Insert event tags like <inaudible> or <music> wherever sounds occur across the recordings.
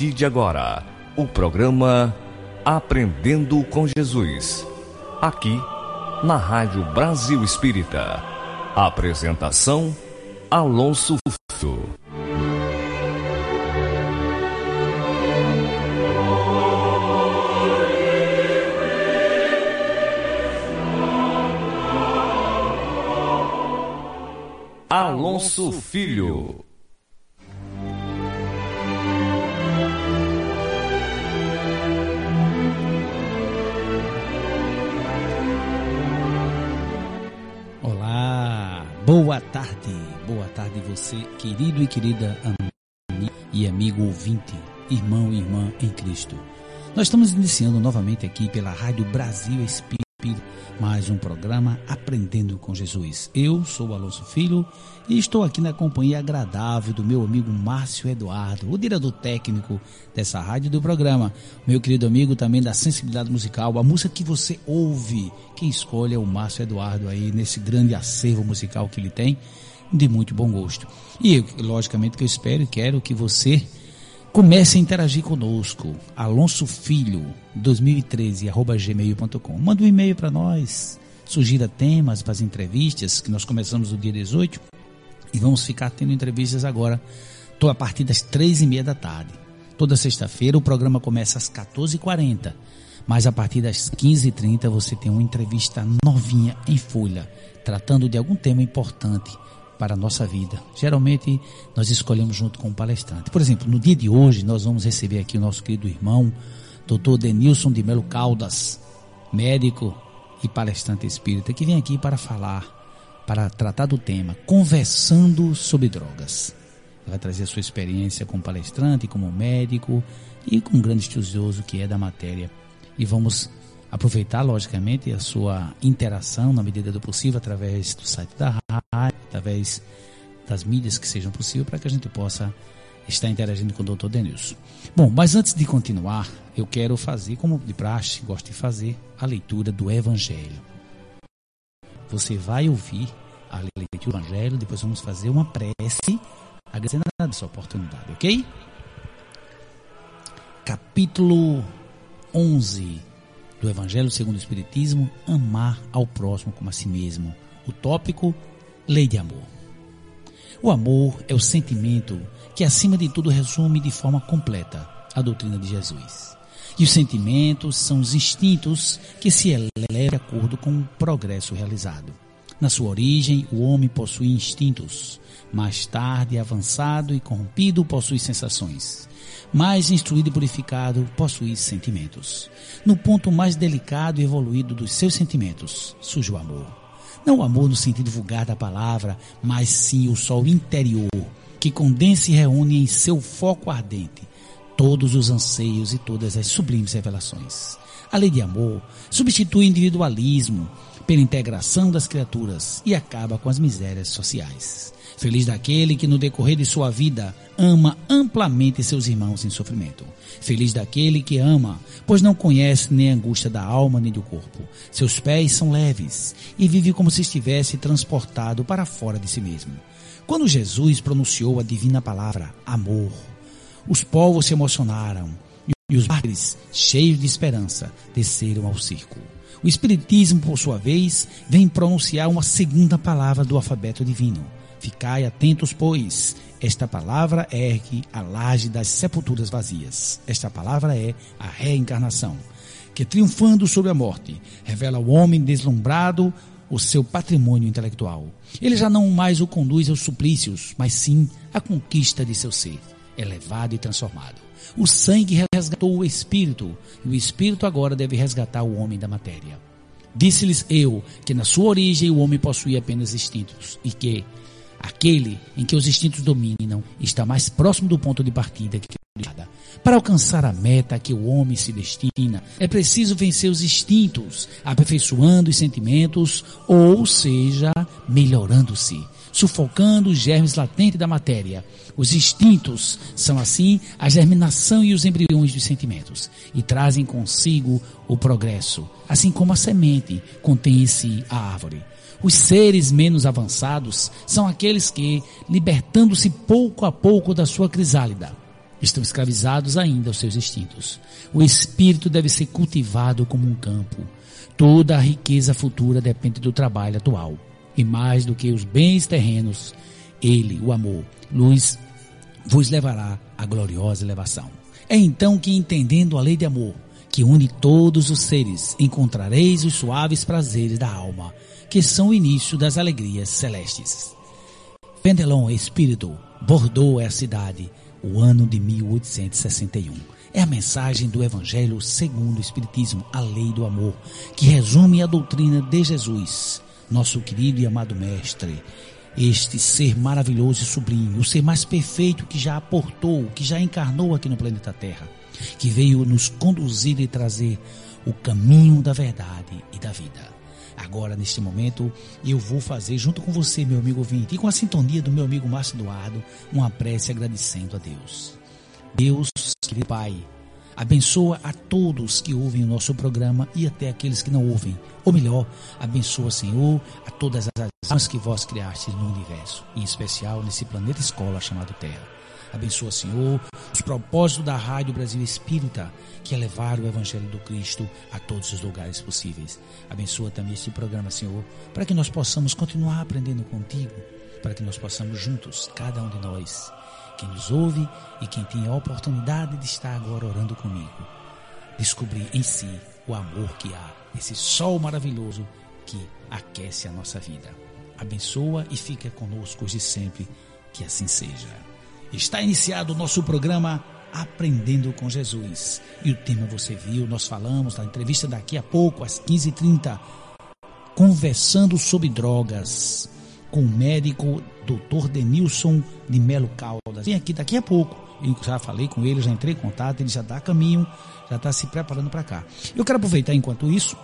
partir de agora, o programa Aprendendo com Jesus. Aqui, na Rádio Brasil Espírita. Apresentação: Alonso Filho. Alonso Filho. Boa tarde, boa tarde você, querido e querida amigo e amigo ouvinte, irmão e irmã em Cristo. Nós estamos iniciando novamente aqui pela Rádio Brasil Mais um programa Aprendendo com Jesus. Eu sou Alonso Filho e estou aqui na companhia agradável do meu amigo Márcio Eduardo, o diretor técnico dessa rádio do programa. Meu querido amigo também da sensibilidade musical, a música que você ouve, quem escolhe é o Márcio Eduardo aí nesse grande acervo musical que ele tem, de muito bom gosto. E logicamente que eu espero e quero que você Comece a interagir conosco. Alonso Filho, 2013, arroba gmail.com. Manda um e-mail para nós. Sugira temas para as entrevistas, que nós começamos no dia 18. E vamos ficar tendo entrevistas agora, a partir das três e meia da tarde. Toda sexta-feira o programa começa às 14h40. Mas a partir das 15h30 você tem uma entrevista novinha em folha, tratando de algum tema importante para a nossa vida. Geralmente nós escolhemos junto com o palestrante. Por exemplo, no dia de hoje nós vamos receber aqui o nosso querido irmão, Dr. Denilson de Melo Caldas, médico e palestrante espírita, que vem aqui para falar, para tratar do tema Conversando sobre Drogas. Vai trazer a sua experiência como palestrante, como médico e como um grande estudioso que é da matéria. E vamos aproveitar, logicamente, a sua interação na medida do possível através do site da rádio, através das mídias que sejam possíveis, para que a gente possa estar interagindo com o Dr. Denilson. Bom, mas antes de continuar, eu quero fazer, como de praxe, gosto de fazer, a leitura do Evangelho. Você vai ouvir a leitura do Evangelho, depois vamos fazer uma prece agradecendo a sua oportunidade, ok? Capítulo 11 do Evangelho segundo o Espiritismo, amar ao próximo como a si mesmo. O tópico, lei de amor. O amor é o sentimento que, acima de tudo, resume de forma completa a doutrina de Jesus. E os sentimentos são os instintos que se elevam de acordo com o progresso realizado. Na sua origem, o homem possui instintos. Mais tarde, avançado e corrompido, possui sensações mais instruído e purificado, possui sentimentos. No ponto mais delicado e evoluído dos seus sentimentos, surge o amor. Não o amor no sentido vulgar da palavra, mas sim o sol interior, que condensa e reúne em seu foco ardente todos os anseios e todas as sublimes revelações. A lei de amor substitui o individualismo pela integração das criaturas e acaba com as misérias sociais. Feliz daquele que no decorrer de sua vida ama amplamente seus irmãos em sofrimento. Feliz daquele que ama, pois não conhece nem a angústia da alma nem do corpo. Seus pés são leves e vive como se estivesse transportado para fora de si mesmo. Quando Jesus pronunciou a divina palavra amor, os povos se emocionaram e os mártires, cheios de esperança, desceram ao circo. O Espiritismo, por sua vez, vem pronunciar uma segunda palavra do alfabeto divino Ficai atentos, pois, esta palavra ergue a laje das sepulturas vazias. Esta palavra é a reencarnação. que triunfando sobre a morte, revela ao homem deslumbrado o seu patrimônio intelectual. Ele já não mais o conduz aos suplícios, mas sim à conquista de seu ser, elevado e transformado. O sangue resgatou o espírito, e o espírito agora deve resgatar o homem da matéria. Disse-lhes eu que na sua origem o homem possuía apenas instintos e que aquele em que os instintos dominam está mais próximo do ponto de partida que para alcançar a meta que o homem se destina, é preciso vencer os instintos, aperfeiçoando os sentimentos, ou seja, melhorando-se, sufocando os germes latentes da matéria. Os instintos são, assim, a germinação e os embriões dos sentimentos, e trazem consigo o progresso, assim como a semente contém em si a árvore. Os seres menos avançados são aqueles que, libertando-se pouco a pouco da sua crisálida, estão escravizados ainda aos seus instintos. O espírito deve ser cultivado como um campo. Toda a riqueza futura depende do trabalho atual. E mais do que os bens terrenos, ele, o amor, luz, vos levará à gloriosa elevação. É então que, entendendo a lei de amor, que une todos os seres, encontrareis os suaves prazeres da alma, que são o início das alegrias celestes. Pendelon espírito, Bordeaux é a cidade, o ano de 1861. É a mensagem do Evangelho segundo o Espiritismo, a lei do amor, que resume a doutrina de Jesus, nosso querido e amado Mestre. Este ser maravilhoso e sublime, o ser mais perfeito que já aportou, que já encarnou aqui no planeta Terra, que veio nos conduzir e trazer o caminho da verdade e da vida. Agora, neste momento, eu vou fazer, junto com você, meu amigo ouvinte, e com a sintonia do meu amigo Márcio Eduardo, uma prece agradecendo a Deus. Deus, querido Pai, abençoa a todos que ouvem o nosso programa e até aqueles que não ouvem. Ou melhor, abençoa, Senhor, a todas as almas que vós criastes no universo, em especial nesse planeta escola chamado Terra. Abençoa, Senhor, os propósitos da Rádio Brasil Espírita, que é levar o Evangelho do Cristo a todos os lugares possíveis. Abençoa também este programa, Senhor, para que nós possamos continuar aprendendo contigo, para que nós possamos juntos, cada um de nós, quem nos ouve e quem tem a oportunidade de estar agora orando comigo, descobrir em si o amor que há, esse sol maravilhoso que aquece a nossa vida. Abençoa e fica conosco hoje sempre, que assim seja. Está iniciado o nosso programa Aprendendo com Jesus. E o tema você viu, nós falamos na entrevista daqui a pouco, às 15h30, conversando sobre drogas com o médico Dr. Denilson de Melo Caldas. Vem aqui daqui a pouco. Eu já falei com ele, já entrei em contato, ele já dá caminho, já está se preparando para cá. Eu quero aproveitar enquanto isso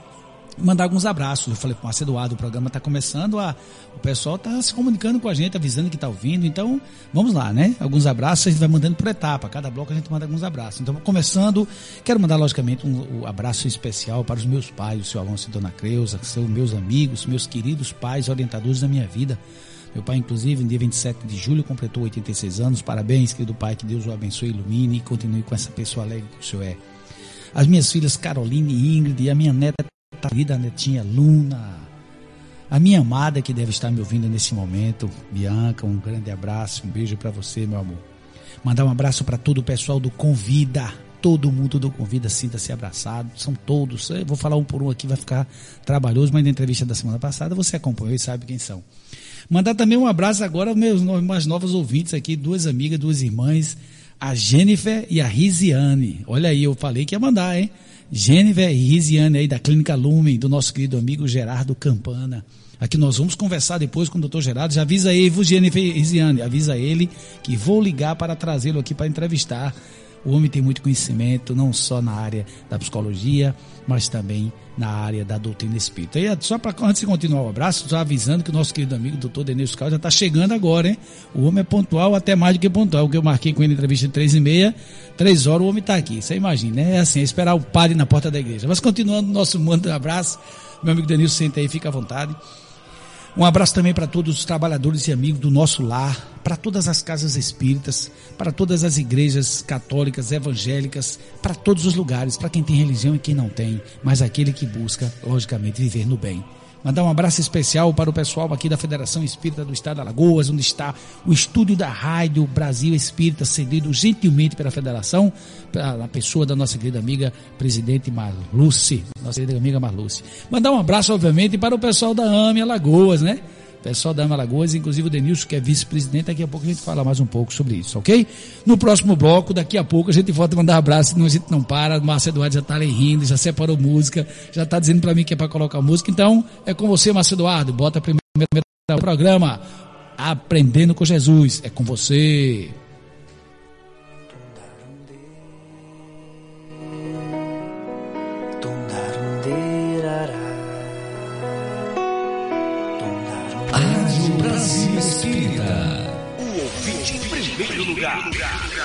mandar alguns abraços. Eu falei com Márcio Eduardo, o programa está começando, a, o pessoal está se comunicando com a gente, avisando que está ouvindo. Então, vamos lá, né? Alguns abraços a gente vai mandando por etapa. Cada bloco a gente manda alguns abraços. Então, começando, quero mandar, logicamente, um, um abraço especial para os meus pais, o seu Alonso e Dona Creuza, são meus amigos, meus queridos pais, orientadores da minha vida. Meu pai, inclusive, no dia 27 de julho, completou 86 anos. Parabéns, querido pai, que Deus o abençoe, ilumine e continue com essa pessoa alegre que o senhor é. As minhas filhas Caroline e Ingrid e a minha neta querida netinha Luna, a minha amada que deve estar me ouvindo nesse momento, Bianca, um grande abraço, um beijo para você, meu amor. Mandar um abraço para todo o pessoal do Convida, todo mundo do Convida, sinta-se abraçado, são todos. Eu vou falar um por um aqui, vai ficar trabalhoso, mas na entrevista da semana passada você acompanhou e sabe quem são. Mandar também um abraço agora aos meus mais novos ouvintes aqui, duas amigas, duas irmãs, a Jennifer e a Risiane. Olha aí, eu falei que ia mandar, hein? Jennifer e aí da Clínica Lumen, do nosso querido amigo Gerardo Campana. Aqui nós vamos conversar depois com o doutor Gerardo. Já avisa aí, Jennifer e Risiane, avisa ele que vou ligar para trazê-lo aqui para entrevistar o homem tem muito conhecimento, não só na área da psicologia, mas também na área da doutrina espírita. E só para antes de continuar o abraço, só avisando que o nosso querido amigo doutor Denilson Carlos já está chegando agora, hein? O homem é pontual, até mais do que pontual, porque eu marquei com ele entrevista de três e meia, três horas o homem está aqui. Você imagina, né? É assim, é esperar o padre na porta da igreja. Mas continuando nosso mando abraço, meu amigo Denilson, senta aí, fica à vontade. Um abraço também para todos os trabalhadores e amigos do nosso lar, para todas as casas espíritas, para todas as igrejas católicas, evangélicas, para todos os lugares, para quem tem religião e quem não tem, mas aquele que busca, logicamente, viver no bem. Mandar um abraço especial para o pessoal aqui da Federação Espírita do Estado de Alagoas, onde está o estúdio da Rádio Brasil Espírita, cedido gentilmente pela Federação, pela pessoa da nossa querida amiga presidente Marluce, nossa querida amiga Marluce. Mandar um abraço, obviamente, para o pessoal da AME Alagoas, né? Pessoal da Alagoas, inclusive o Denilson, que é vice-presidente, daqui a pouco a gente fala mais um pouco sobre isso, ok? No próximo bloco, daqui a pouco, a gente volta a mandar um abraço, senão a gente não para, o Márcio Eduardo já está ali rindo, já separou música, já está dizendo para mim que é para colocar música, então é com você, Márcio Eduardo, bota a primeira programa, Aprendendo com Jesus, é com você. Alonso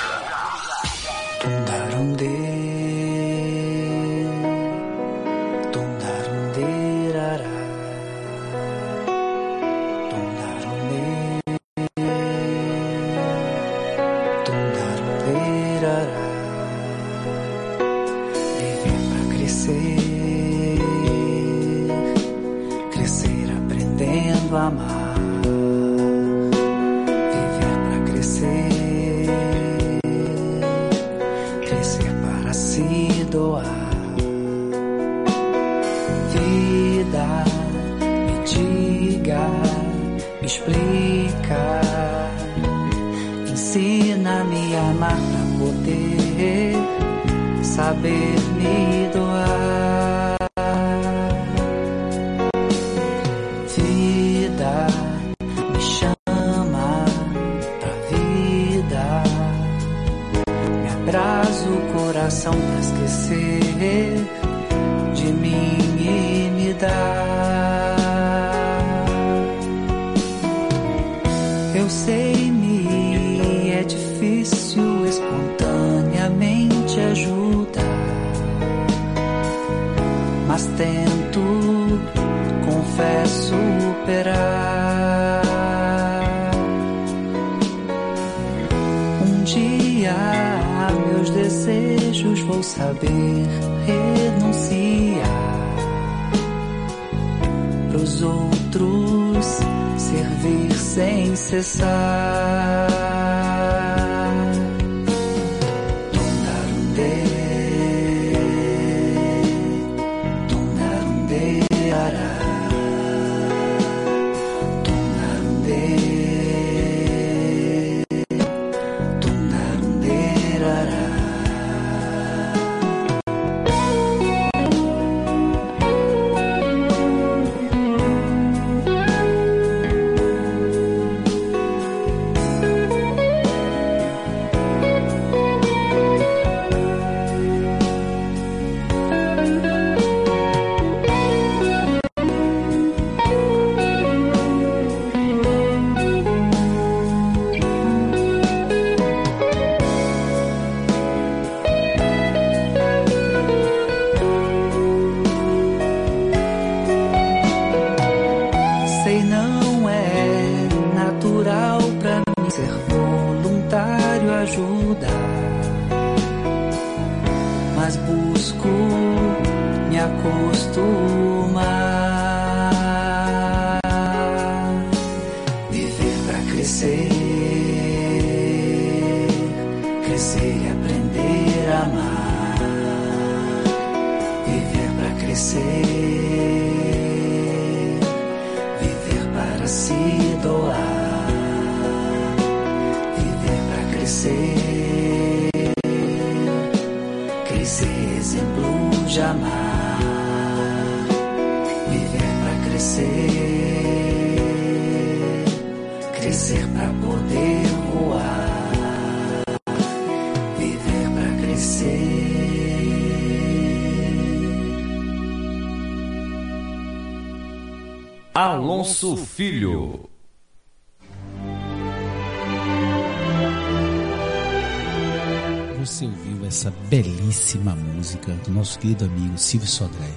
belíssima música do nosso querido amigo Silvio Sodré.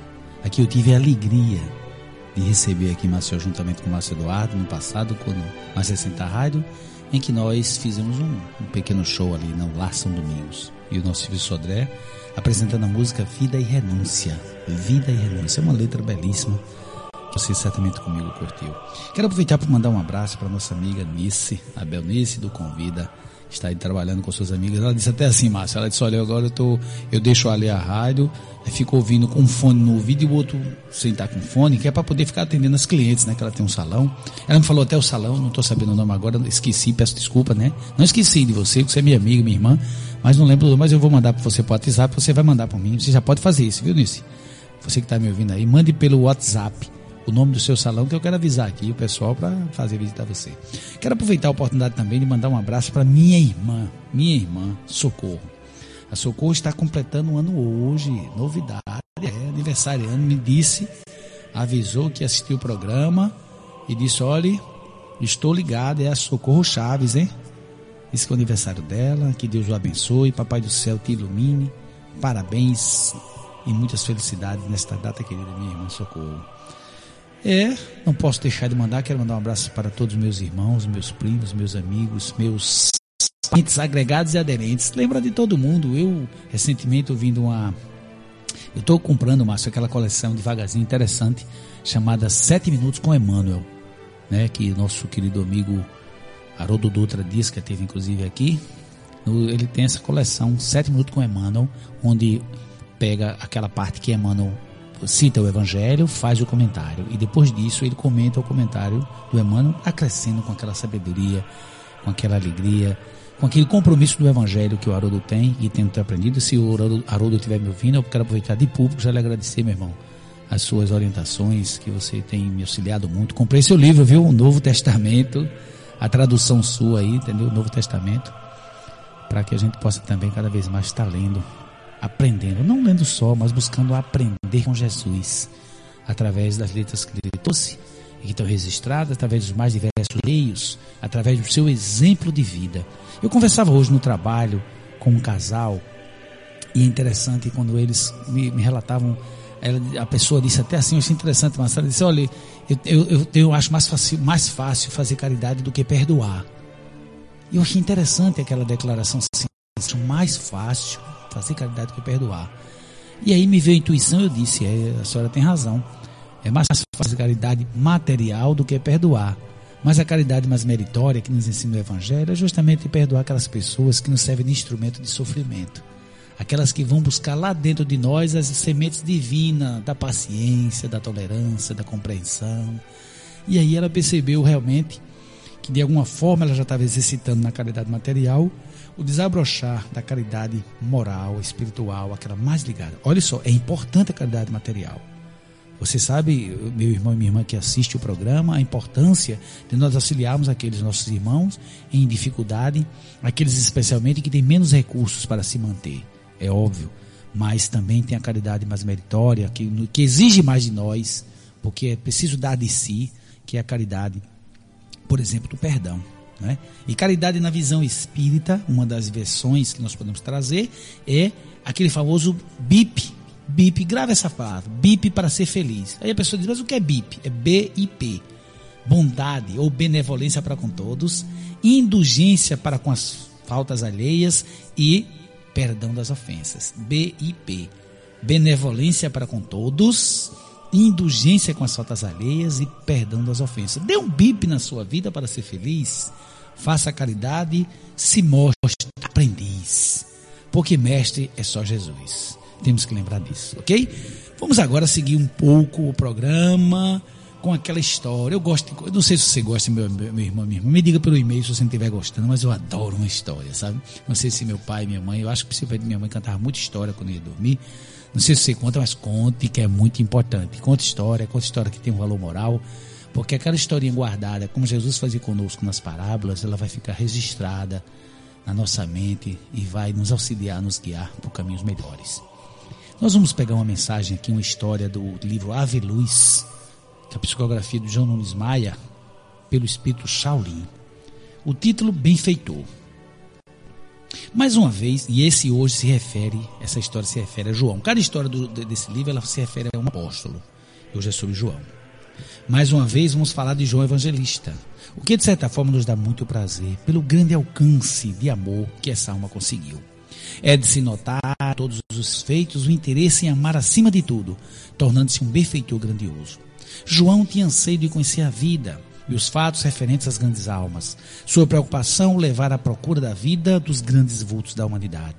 Aqui eu tive a alegria de receber aqui Marcel juntamente com Márcio Eduardo no passado, quando mais recente rádio, em que nós fizemos um, um, pequeno show ali no Lar São Domingos. E o nosso Silvio Sodré apresentando a música Vida e Renúncia. Vida e Renúncia. É uma letra belíssima você certamente comigo curtiu. Quero aproveitar para mandar um abraço para nossa amiga Nice, a Belnice do Convida, está aí trabalhando com suas amigas. Ela disse até assim, Márcia, ela disse, olha, agora eu tô, eu deixo ali a rádio, fico ouvindo com fone no ouvido e o outro sem estar com fone, que é para poder ficar atendendo as clientes, né, que ela tem um salão. Ela me falou até o salão, não estou sabendo o nome agora, esqueci, peço desculpa, né? Não esqueci de você, que você é minha amiga, minha irmã, mas não lembro, mas eu vou mandar para você para o WhatsApp, você vai mandar para mim. Você já pode fazer isso, viu, Nice? Você que está me ouvindo aí, mande pelo WhatsApp o nome do seu salão, que eu quero avisar aqui o pessoal para fazer visitar você. Quero aproveitar a oportunidade também de mandar um abraço para minha irmã, minha irmã Socorro. A Socorro está completando um ano hoje, novidade, é aniversariando, me disse, avisou que assistiu o programa e disse: olhe, estou ligado, é a Socorro Chaves, hein? Que é o aniversário dela, que Deus o abençoe, Papai do Céu te ilumine, parabéns e muitas felicidades nesta data querida, minha irmã Socorro. É, não posso deixar de mandar, quero mandar um abraço para todos os meus irmãos, meus primos, meus amigos, meus agregados e aderentes. Lembra de todo mundo. Eu, recentemente, ouvindo uma. Eu estou comprando, Márcio, aquela coleção devagarzinho interessante, chamada Sete Minutos com Emmanuel, né? Que nosso querido amigo Haroldo Dutra Dias, que teve inclusive aqui, ele tem essa coleção Sete Minutos com Emmanuel, onde pega aquela parte que Emmanuel cita o Evangelho, faz o comentário e depois disso ele comenta o comentário do Emmanuel, acrescendo com aquela sabedoria, com aquela alegria, com aquele compromisso do Evangelho que o Haroldo tem e tem aprendido. Se o Haroldo estiver me ouvindo, eu quero aproveitar de público já lhe agradecer, meu irmão, as suas orientações, que você tem me auxiliado muito. Comprei seu livro, viu? O Novo Testamento, a tradução sua aí, entendeu? O Novo Testamento, para que a gente possa também cada vez mais estar lendo aprendendo, não lendo só, mas buscando aprender com Jesus, através das letras que ele trouxe e que estão registradas, através dos mais diversos meios, através do seu exemplo de vida. Eu conversava hoje no trabalho com um casal e é interessante quando eles me, me relatavam, ela, a pessoa disse até assim, eu achei interessante, mas ela disse, olha, eu, eu, eu, eu acho mais fácil, mais fácil fazer caridade do que perdoar. E eu achei interessante aquela declaração assim, mais fácil fazer caridade que perdoar. E aí me veio a intuição, eu disse, é, a senhora tem razão. É mais fácil fazer caridade material do que perdoar. Mas a caridade mais meritória que nos ensina o Evangelho é justamente perdoar aquelas pessoas que nos servem de instrumento de sofrimento. Aquelas que vão buscar lá dentro de nós as sementes divinas da paciência, da tolerância, da compreensão. E aí ela percebeu realmente que de alguma forma ela já estava exercitando na caridade material o desabrochar da caridade moral, espiritual, aquela mais ligada. Olha só, é importante a caridade material. Você sabe, meu irmão e minha irmã que assiste o programa, a importância de nós auxiliarmos aqueles nossos irmãos em dificuldade, aqueles especialmente que têm menos recursos para se manter. É óbvio. Mas também tem a caridade mais meritória, que, que exige mais de nós, porque é preciso dar de si, que é a caridade, por exemplo, do perdão. Né? E caridade na visão espírita, uma das versões que nós podemos trazer, é aquele famoso BIP. BIP, grava essa palavra, BIP para ser feliz. Aí a pessoa diz, mas o que é BIP? É BIP. Bondade ou benevolência para com todos, indulgência para com as faltas alheias e perdão das ofensas. BIP. Benevolência para com todos, indulgência com as faltas alheias e perdão das ofensas. Dê um bip na sua vida para ser feliz. Faça caridade, se mostre aprendiz. Porque mestre é só Jesus. Temos que lembrar disso, ok? Vamos agora seguir um pouco o programa com aquela história. Eu gosto, eu não sei se você gosta, meu, meu irmão, minha irmã, me diga pelo e-mail se você não estiver gostando, mas eu adoro uma história, sabe? Não sei se meu pai minha mãe, eu acho que principalmente minha mãe cantava muita história quando ia dormir. Não sei se você conta, mas conte, que é muito importante. Conte história, conte história que tem um valor moral. Porque aquela historinha guardada, como Jesus fazia conosco nas parábolas, ela vai ficar registrada na nossa mente e vai nos auxiliar, nos guiar por caminhos melhores. Nós vamos pegar uma mensagem aqui, uma história do livro Ave Luz, que é a psicografia do João Nunes Maia, pelo espírito Shaolin. O título Benfeitor. Mais uma vez, e esse hoje se refere, essa história se refere a João. Cada história do, desse livro ela se refere a um apóstolo. Hoje é sobre João. Mais uma vez, vamos falar de João Evangelista, o que de certa forma nos dá muito prazer pelo grande alcance de amor que essa alma conseguiu. É de se notar todos os feitos o interesse em amar acima de tudo, tornando-se um benfeitor grandioso. João tinha anseio de conhecer a vida e os fatos referentes às grandes almas. Sua preocupação levar à procura da vida dos grandes vultos da humanidade.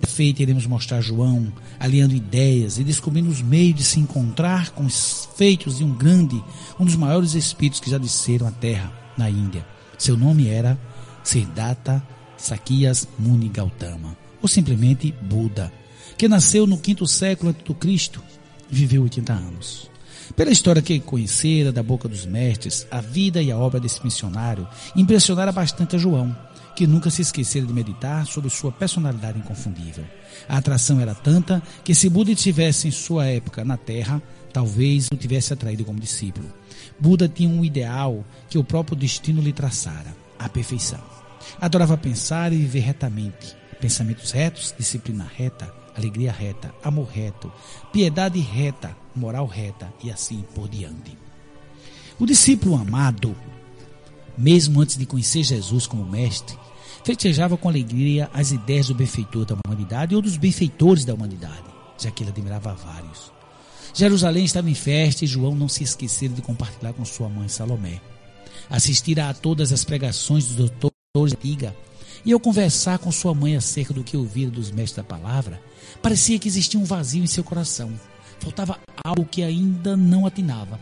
De feito, iremos mostrar João aliando ideias e descobrindo os meios de se encontrar com os feitos de um grande, um dos maiores espíritos que já desceram à terra, na Índia. Seu nome era Siddhartha Sakyas Muni Gautama, ou simplesmente Buda, que nasceu no quinto século Cristo e viveu 80 anos. Pela história que conhecera da boca dos mestres, a vida e a obra desse missionário impressionara bastante a João, que nunca se esquecera de meditar sobre sua personalidade inconfundível. A atração era tanta que se Buda estivesse em sua época na Terra, talvez o tivesse atraído como discípulo. Buda tinha um ideal que o próprio destino lhe traçara, a perfeição. Adorava pensar e viver retamente, pensamentos retos, disciplina reta, alegria reta, amor reto, piedade reta, moral reta e assim por diante. O discípulo amado, mesmo antes de conhecer Jesus como mestre, festejava com alegria as ideias do benfeitor da humanidade ou dos benfeitores da humanidade, já que ele admirava vários. Jerusalém estava em festa e João não se esquecera de compartilhar com sua mãe Salomé. Assistira a todas as pregações dos doutores antiga e ao conversar com sua mãe acerca do que ouvira dos mestres da palavra, parecia que existia um vazio em seu coração. Faltava algo que ainda não atinava.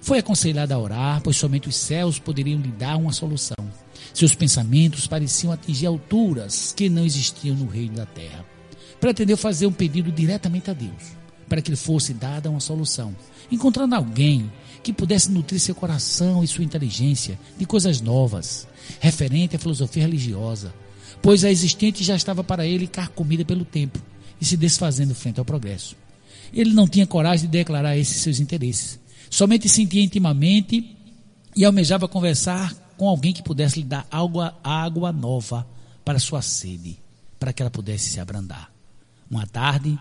Foi aconselhada a orar, pois somente os céus poderiam lhe dar uma solução. Seus pensamentos pareciam atingir alturas que não existiam no reino da terra. Pretendeu fazer um pedido diretamente a Deus, para que lhe fosse dada uma solução, encontrando alguém que pudesse nutrir seu coração e sua inteligência de coisas novas, referente à filosofia religiosa, pois a existente já estava para ele carcomida pelo tempo e se desfazendo frente ao progresso. Ele não tinha coragem de declarar esses seus interesses. Somente sentia intimamente e almejava conversar com alguém que pudesse lhe dar água, água nova para sua sede, para que ela pudesse se abrandar. Uma tarde,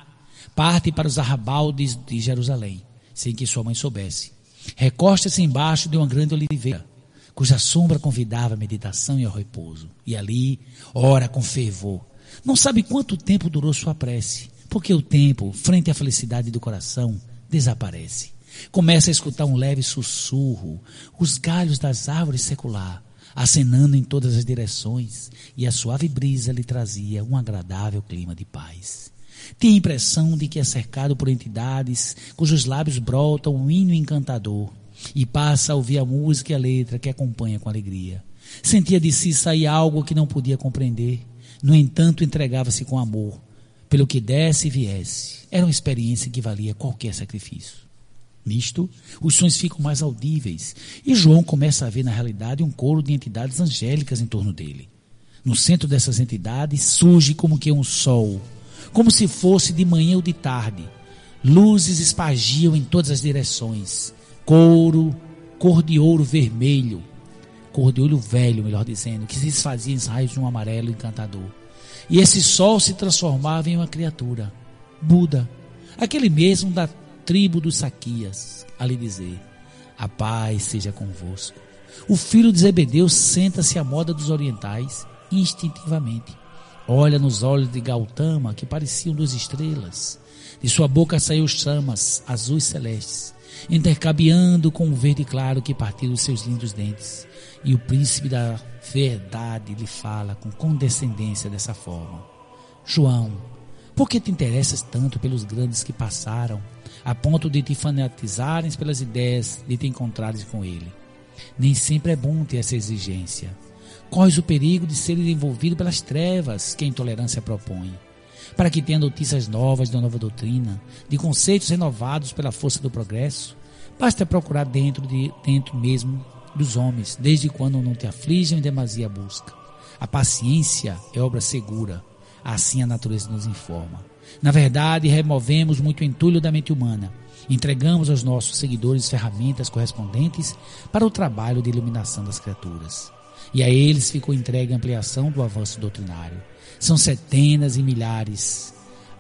parte para os arrabaldes de Jerusalém, sem que sua mãe soubesse. Recosta-se embaixo de uma grande oliveira, cuja sombra convidava a meditação e ao repouso. E ali, ora com fervor. Não sabe quanto tempo durou sua prece, porque o tempo, frente à felicidade do coração, desaparece. Começa a escutar um leve sussurro, os galhos das árvores secular, acenando em todas as direções, e a suave brisa lhe trazia um agradável clima de paz. Tinha a impressão de que é cercado por entidades cujos lábios brotam um hino encantador, e passa a ouvir a música e a letra que acompanha com alegria. Sentia de si sair algo que não podia compreender, no entanto entregava-se com amor, pelo que desse e viesse. Era uma experiência que valia qualquer sacrifício. Nisto, os sons ficam mais audíveis e João começa a ver na realidade um coro de entidades angélicas em torno dele. No centro dessas entidades surge como que um sol, como se fosse de manhã ou de tarde. Luzes espagiam em todas as direções. Couro, cor de ouro vermelho, cor de olho velho, melhor dizendo, que se desfazia em raios de um amarelo encantador. E esse sol se transformava em uma criatura, Buda, aquele mesmo da tribo dos Saquias, a lhe dizer: A paz seja convosco. O filho de Zebedeu senta-se à moda dos orientais, instintivamente. Olha nos olhos de Gautama, que pareciam duas estrelas. De sua boca saiu chamas azuis celestes, intercabeando com o verde claro que partiu dos seus lindos dentes. E o príncipe da verdade lhe fala com condescendência dessa forma: João, por que te interessas tanto pelos grandes que passaram, a ponto de te fanatizares pelas ideias de te encontrares com ele? Nem sempre é bom ter essa exigência. Corres o perigo de ser envolvido pelas trevas que a intolerância propõe. Para que tenha notícias novas da nova doutrina, de conceitos renovados pela força do progresso, basta procurar dentro, de, dentro mesmo dos homens, desde quando não te afligem em demasia busca. A paciência é obra segura, assim a natureza nos informa. Na verdade, removemos muito entulho da mente humana. Entregamos aos nossos seguidores ferramentas correspondentes para o trabalho de iluminação das criaturas. E a eles ficou entregue a ampliação do avanço doutrinário. São centenas e milhares,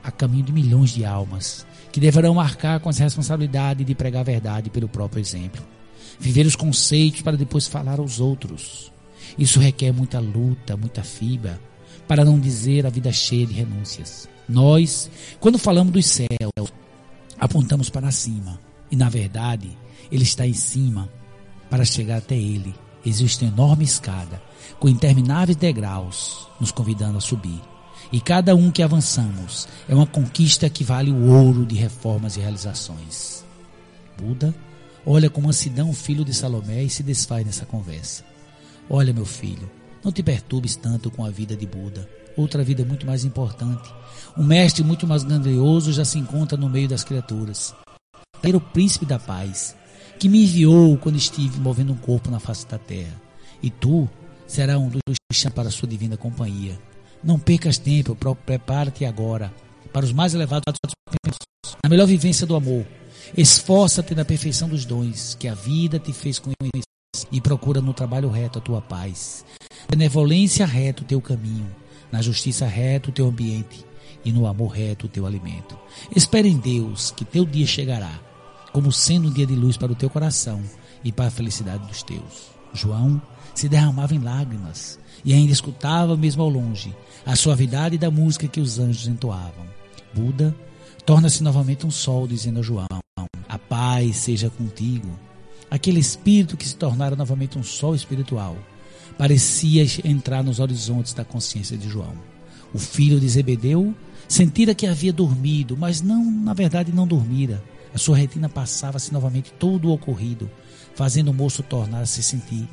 a caminho de milhões de almas, que deverão marcar com as responsabilidade de pregar a verdade pelo próprio exemplo. Viver os conceitos para depois falar aos outros. Isso requer muita luta, muita fibra, para não dizer a vida cheia de renúncias. Nós, quando falamos dos céus, apontamos para cima. E, na verdade, Ele está em cima. Para chegar até ele, existe uma enorme escada, com intermináveis degraus, nos convidando a subir. E cada um que avançamos é uma conquista que vale o ouro de reformas e realizações. Buda olha com mansidão o filho de Salomé e se desfaz nessa conversa. Olha, meu filho, não te perturbes tanto com a vida de Buda. Outra vida muito mais importante. Um mestre muito mais grandioso já se encontra no meio das criaturas. Era o príncipe da paz, que me enviou quando estive movendo um corpo na face da terra. E tu será um dos que para a sua divina companhia. Não percas tempo, prepara-te agora para os mais elevados na melhor vivência do amor. Esforça-te na perfeição dos dons que a vida te fez conhecer e procura no trabalho reto a tua paz. Benevolência reto o teu caminho, na justiça reto o teu ambiente e no amor reto o teu alimento. Espera em Deus que teu dia chegará, como sendo um dia de luz para o teu coração e para a felicidade dos teus. João se derramava em lágrimas e ainda escutava mesmo ao longe a suavidade da música que os anjos entoavam. Buda torna-se novamente um sol, dizendo a João: A paz seja contigo. Aquele espírito que se tornara novamente um sol espiritual parecia entrar nos horizontes da consciência de João. O filho de Zebedeu sentira que havia dormido, mas não, na verdade, não dormira. A sua retina passava-se novamente todo o ocorrido, fazendo o moço tornar-se sentir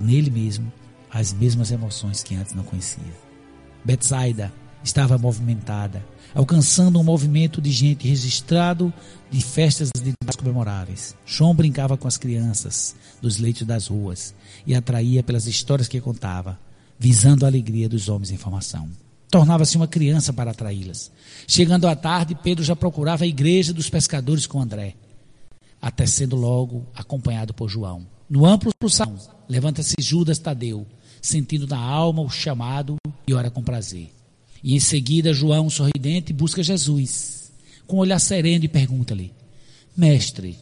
nele mesmo as mesmas emoções que antes não conhecia. Betsaida estava movimentada, alcançando um movimento de gente registrado de festas de comemoráveis. João brincava com as crianças dos leitos das ruas e atraía pelas histórias que contava, visando a alegria dos homens em formação. Tornava-se uma criança para atraí-las. Chegando à tarde, Pedro já procurava a igreja dos pescadores com André, até sendo logo acompanhado por João. No amplo salão, levanta-se Judas Tadeu, sentindo na alma o chamado e ora com prazer. E em seguida, João, sorridente, busca Jesus, com um olhar sereno e pergunta-lhe: Mestre,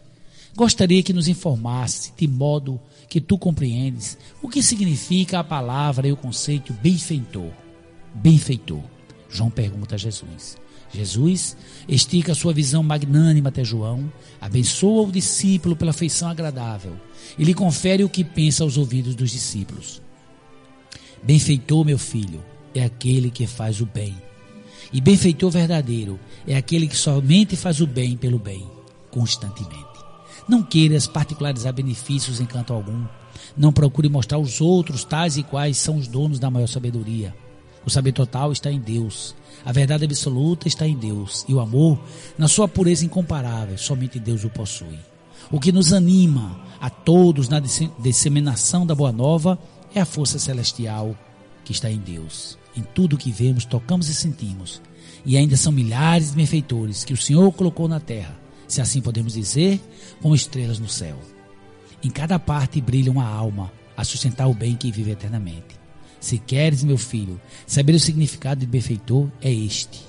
gostaria que nos informasse, de modo que tu compreendes, o que significa a palavra e o conceito benfeitor. Benfeitor. João pergunta a Jesus. Jesus estica sua visão magnânima até João, abençoa o discípulo pela feição agradável e lhe confere o que pensa aos ouvidos dos discípulos. Benfeitor, meu filho, é aquele que faz o bem. E benfeitor verdadeiro é aquele que somente faz o bem pelo bem, constantemente. Não queiras particularizar benefícios em canto algum. Não procure mostrar aos outros tais e quais são os donos da maior sabedoria. O saber total está em Deus. A verdade absoluta está em Deus. E o amor, na sua pureza incomparável, somente Deus o possui. O que nos anima a todos na disseminação da boa nova é a força celestial que está em Deus. Em tudo que vemos, tocamos e sentimos. E ainda são milhares de benfeitores que o Senhor colocou na terra, se assim podemos dizer, como estrelas no céu. Em cada parte brilha uma alma a sustentar o bem que vive eternamente. Se queres, meu filho, saber o significado de benfeitor, é este: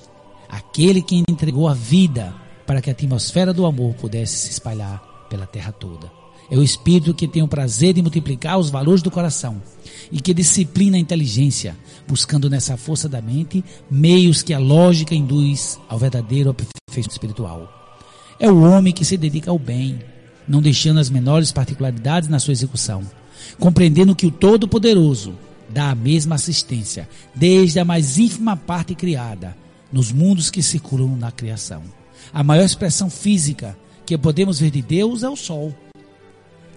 aquele que entregou a vida para que a atmosfera do amor pudesse se espalhar pela terra toda. É o Espírito que tem o prazer de multiplicar os valores do coração e que disciplina a inteligência, buscando nessa força da mente meios que a lógica induz ao verdadeiro aperfeiçoamento espiritual. É o homem que se dedica ao bem, não deixando as menores particularidades na sua execução, compreendendo que o Todo-Poderoso dá a mesma assistência, desde a mais ínfima parte criada, nos mundos que circulam na criação. A maior expressão física que podemos ver de Deus é o Sol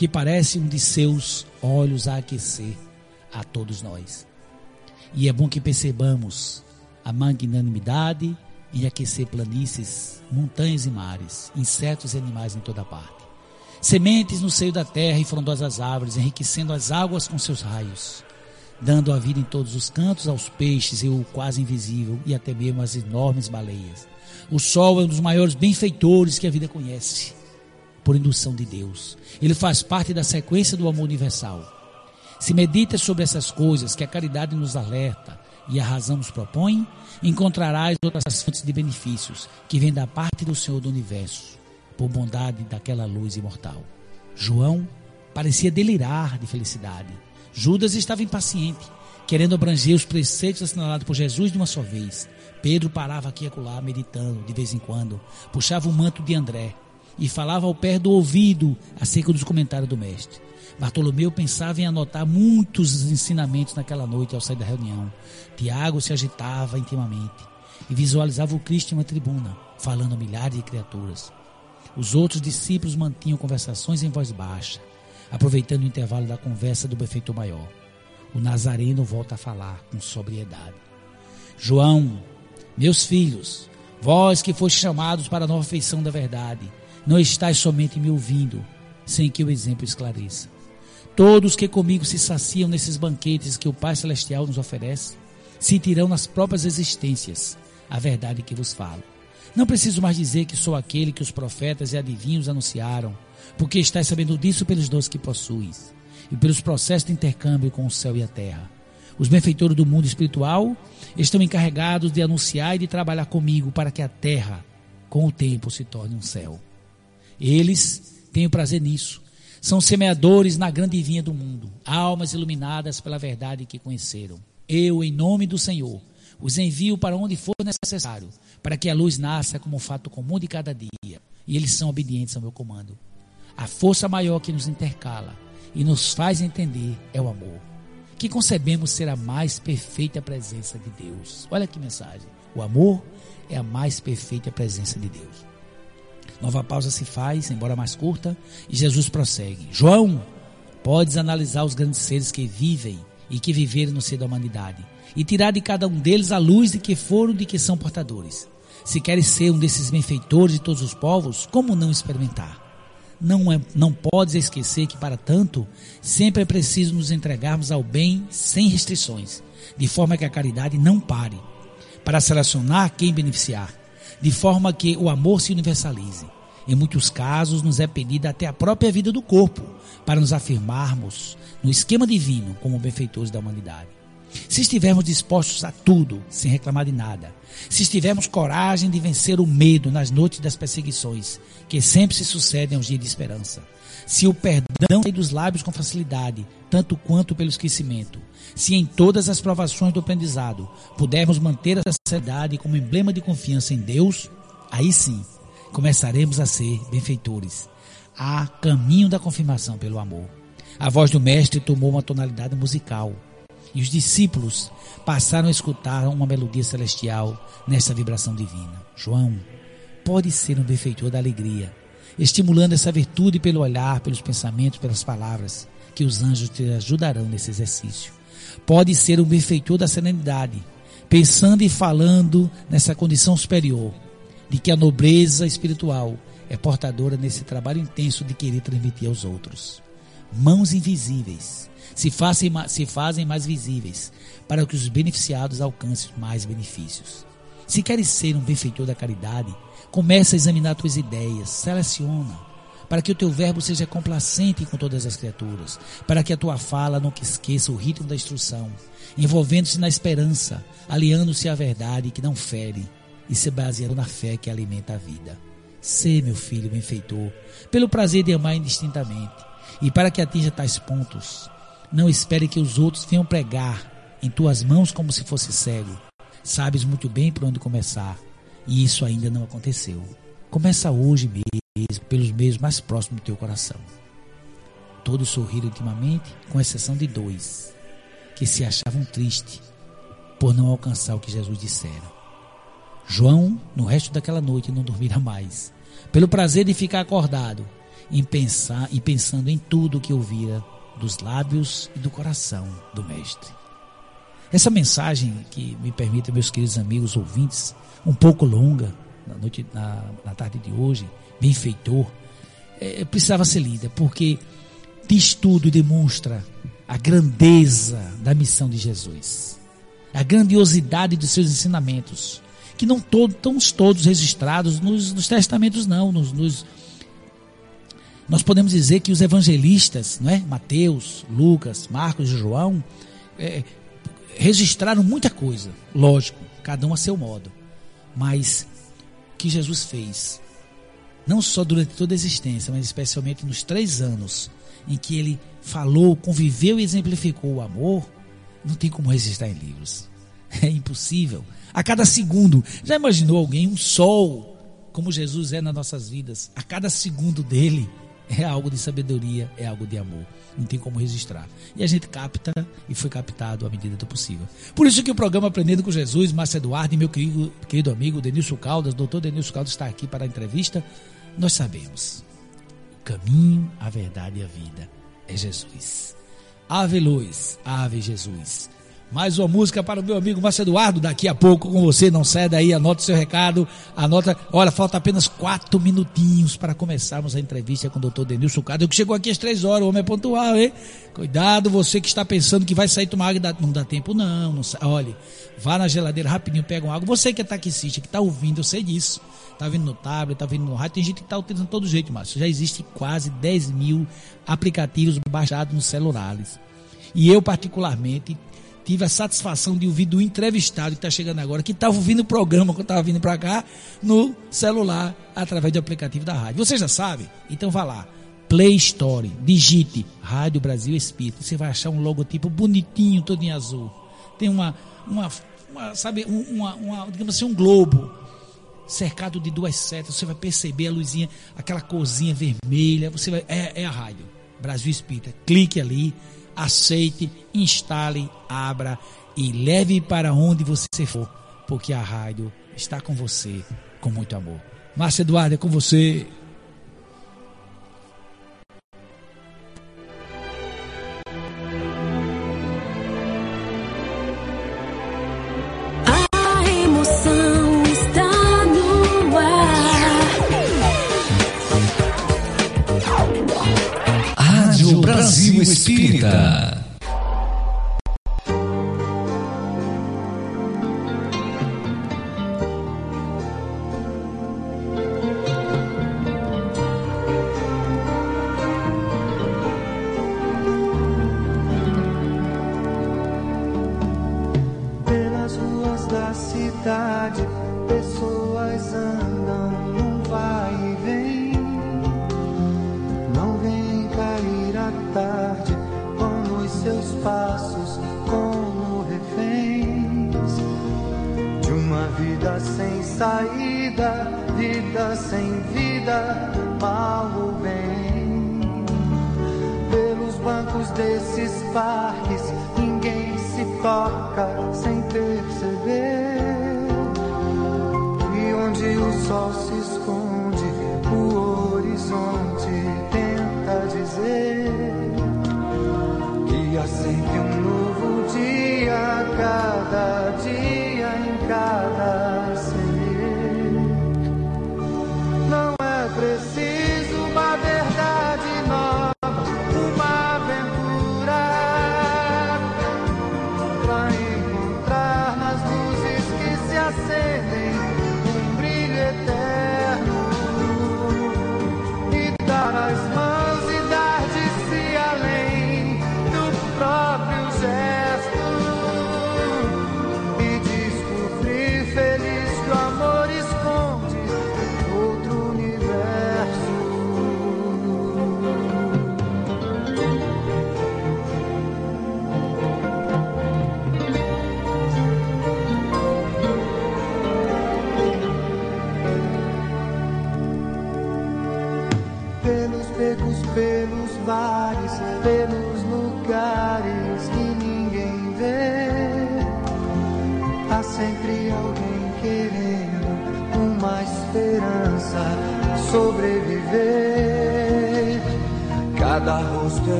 que parece um de seus olhos a aquecer a todos nós. E é bom que percebamos a magnanimidade em aquecer planícies, montanhas e mares, insetos e animais em toda parte. Sementes no seio da terra e frondosas árvores, enriquecendo as águas com seus raios, dando a vida em todos os cantos aos peixes e o quase invisível e até mesmo às enormes baleias. O sol é um dos maiores benfeitores que a vida conhece por indução de Deus. Ele faz parte da sequência do amor universal. Se medita sobre essas coisas que a caridade nos alerta e a razão nos propõe, encontrarás outras fontes de benefícios que vêm da parte do Senhor do universo, por bondade daquela luz imortal. João parecia delirar de felicidade. Judas estava impaciente, querendo abranger os preceitos assinalados por Jesus de uma só vez. Pedro parava aqui e acolá, meditando de vez em quando, puxava o manto de André, e falava ao pé do ouvido acerca dos comentários do mestre. Bartolomeu pensava em anotar muitos ensinamentos naquela noite ao sair da reunião. Tiago se agitava intimamente e visualizava o Cristo em uma tribuna, falando a milhares de criaturas. Os outros discípulos mantinham conversações em voz baixa, aproveitando o intervalo da conversa do benfeitor maior. O Nazareno volta a falar com sobriedade. João, meus filhos, vós que foste chamados para a nova feição da verdade, não estáis somente me ouvindo, sem que o exemplo esclareça. Todos que comigo se saciam nesses banquetes que o Pai Celestial nos oferece, sentirão nas próprias existências a verdade que vos falo. Não preciso mais dizer que sou aquele que os profetas e adivinhos anunciaram, porque estáis sabendo disso pelos dons que possuis e pelos processos de intercâmbio com o céu e a terra. Os benfeitores do mundo espiritual estão encarregados de anunciar e de trabalhar comigo para que a terra, com o tempo, se torne um céu. Eles têm o prazer nisso. São semeadores na grande vinha do mundo, almas iluminadas pela verdade que conheceram. Eu, em nome do Senhor, os envio para onde for necessário, para que a luz nasça como fato comum de cada dia. E eles são obedientes ao meu comando. A força maior que nos intercala e nos faz entender é o amor. Que concebemos ser a mais perfeita presença de Deus. Olha que mensagem. O amor é a mais perfeita presença de Deus. Nova pausa se faz, embora mais curta, e Jesus prossegue. João, podes analisar os grandes seres que vivem e que viveram no seio da humanidade, e tirar de cada um deles a luz de que foram de que são portadores. Se queres ser um desses benfeitores de todos os povos, como não experimentar? Não, é, não podes esquecer que, para tanto, sempre é preciso nos entregarmos ao bem sem restrições, de forma que a caridade não pare, para selecionar quem beneficiar, de forma que o amor se universalize. Em muitos casos, nos é pedida até a própria vida do corpo, para nos afirmarmos no esquema divino como benfeitores da humanidade. Se estivermos dispostos a tudo, sem reclamar de nada, se tivermos coragem de vencer o medo nas noites das perseguições, que sempre se sucedem aos dias de esperança, se o perdão sai dos lábios com facilidade, tanto quanto pelo esquecimento, se em todas as provações do aprendizado pudermos manter a sinceridade como emblema de confiança em Deus, aí sim começaremos a ser benfeitores, a caminho da confirmação pelo amor. A voz do Mestre tomou uma tonalidade musical e os discípulos passaram a escutar uma melodia celestial nessa vibração divina. João pode ser um benfeitor da alegria, estimulando essa virtude pelo olhar, pelos pensamentos, pelas palavras, que os anjos te ajudarão nesse exercício. Pode ser um benfeitor da serenidade, pensando e falando nessa condição superior, de que a nobreza espiritual é portadora nesse trabalho intenso de querer transmitir aos outros. Mãos invisíveis se fazem, se fazem mais visíveis, para que os beneficiados alcancem mais benefícios. Se queres ser um benfeitor da caridade, comece a examinar tuas ideias, seleciona, para que o teu verbo seja complacente com todas as criaturas, para que a tua fala não esqueça o ritmo da instrução, envolvendo-se na esperança, aliando-se à verdade que não fere e se baseando na fé que alimenta a vida. Sê, meu filho benfeitor, pelo prazer de amar indistintamente, e para que atinja tais pontos, não espere que os outros venham pregar em tuas mãos como se fosse cego. Sabes muito bem por onde começar, e isso ainda não aconteceu. Começa hoje mesmo, pelos meios mais próximos do teu coração. Todos sorriram intimamente, com exceção de dois, que se achavam tristes por não alcançar o que Jesus dissera. João, no resto daquela noite, não dormira mais, pelo prazer de ficar acordado, em pensar e pensando em tudo o que ouvira dos lábios e do coração do Mestre. Essa mensagem que me permite, meus queridos amigos ouvintes, um pouco longa, na, noite, na, na tarde de hoje, benfeitor, é, precisava ser lida, porque diz tudo e demonstra a grandeza da missão de Jesus, a grandiosidade dos seus ensinamentos, que não todos, estão todos registrados nos, nos testamentos, não, nos, nos nós podemos dizer que os evangelistas, não é? Mateus, Lucas, Marcos e João, é, registraram muita coisa, lógico, cada um a seu modo. Mas o que Jesus fez, não só durante toda a existência, mas especialmente nos três anos em que ele falou, conviveu e exemplificou o amor, não tem como registrar em livros. É impossível. A cada segundo, já imaginou alguém, um sol, como Jesus é nas nossas vidas, a cada segundo dele é algo de sabedoria, é algo de amor. Não tem como registrar. E a gente capta e foi captado à medida do possível. Por isso que o programa Aprendendo com Jesus, Márcio Eduardo e meu querido, querido amigo Denilson Caldas, doutor Denilson Caldas está aqui para a entrevista. Nós sabemos, o caminho, a verdade e a vida é Jesus. Ave luz, ave Jesus. Mais uma música para o meu amigo Márcio Eduardo, daqui a pouco com você. Não sai daí, anota seu recado. Anota. Olha, falta apenas quatro minutinhos para começarmos a entrevista com o doutor Denilson Cado, que chegou aqui às três horas. O homem é pontual, hein? Cuidado, você que está pensando que vai sair tomar água. Não dá tempo, não. não olha, vá na geladeira rapidinho, pega uma água. Você que é taxista, que está ouvindo, eu sei disso. Está vindo no tablet, está vindo no rádio. Tem gente que está utilizando todo jeito, Márcio. Já existe quase 10 mil aplicativos baixados nos celulares. E eu, particularmente, tive a satisfação de ouvir do entrevistado que está chegando agora, que estava ouvindo o programa quando estava vindo para cá, no celular, através do aplicativo da rádio. Você já sabe? Então vá lá. Play Store, digite Rádio Brasil Espírito. Você vai achar um logotipo bonitinho, todo em azul. Tem uma, uma, uma sabe, uma, uma, digamos assim, um globo cercado de duas setas. Você vai perceber a luzinha, aquela corzinha vermelha. Você vai, é, é a rádio Brasil Espírita. Clique ali aceite, instale, abra e leve para onde você for, porque a rádio está com você com muito amor. Márcia Eduardo, é com você. Brasil Espírita. Feliz que o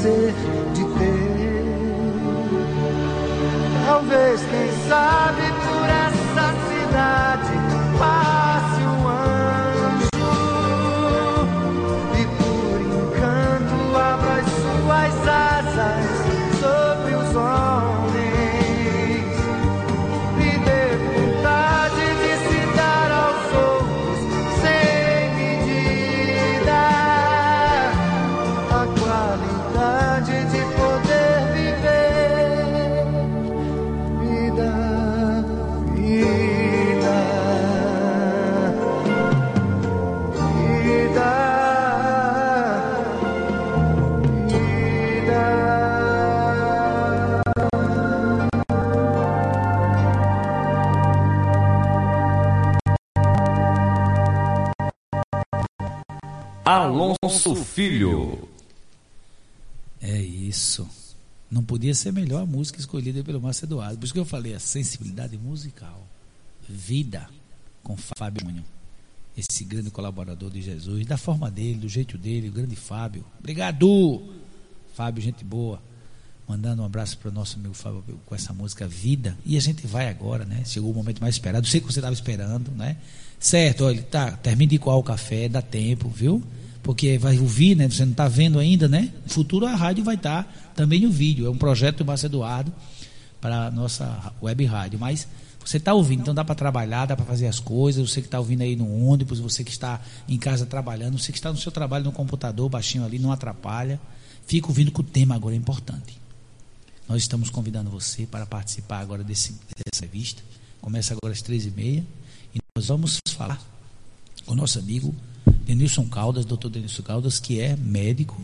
prazer de ter. Talvez, quem sabe, Alonso Filho. É isso. Não podia ser melhor a música escolhida pelo Márcio Eduardo. Por isso que eu falei, a sensibilidade musical. Vida com Fábio Júnior. Esse grande colaborador de Jesus, da forma dele, do jeito dele, o grande Fábio. Obrigado! Fábio, gente boa. Mandando um abraço para o nosso amigo Fábio com essa música Vida. E a gente vai agora, né? Chegou o momento mais esperado. Sei que você estava esperando, né? Certo, olha, tá, termine de coar o café, dá tempo, viu? Porque vai ouvir, né? Você não está vendo ainda, né? No futuro a rádio vai estar também no vídeo. É um projeto do Márcio Eduardo para a nossa web rádio. Mas você está ouvindo, então dá para trabalhar, dá para fazer as coisas. Você que está ouvindo aí no ônibus, você que está em casa trabalhando, você que está no seu trabalho no computador, baixinho ali, não atrapalha. Fica ouvindo que o tema agora é importante. Nós estamos convidando você para participar agora desse, dessa revista. Começa agora às três e meia. E nós vamos falar com o nosso amigo Denilson Caldas, doutor Denilson Caldas, que é médico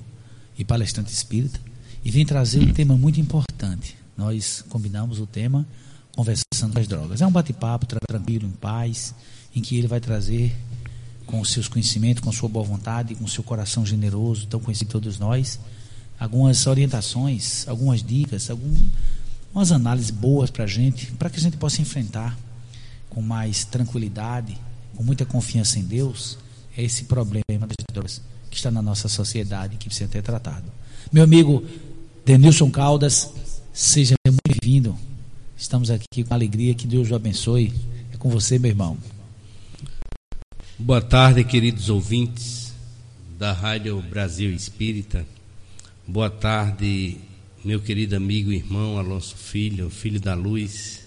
e palestrante espírita, e vem trazer um tema muito importante. Nós combinamos o tema Conversando com as Drogas. É um bate-papo tranquilo, em paz, em que ele vai trazer com os seus conhecimentos, com sua boa vontade, com seu coração generoso, tão conhecido todos nós, algumas orientações, algumas dicas, algumas análises boas para a gente, para que a gente possa enfrentar com mais tranquilidade, com muita confiança em Deus, esse problema das drogas que está na nossa sociedade que precisa ser tratado. Meu amigo Denilson Caldas, seja muito bem-vindo. Estamos aqui com alegria, que Deus o abençoe. É com você, meu irmão. Boa tarde, queridos ouvintes da Rádio Brasil Espírita. Boa tarde, meu querido amigo e irmão Alonso Filho, filho da luz.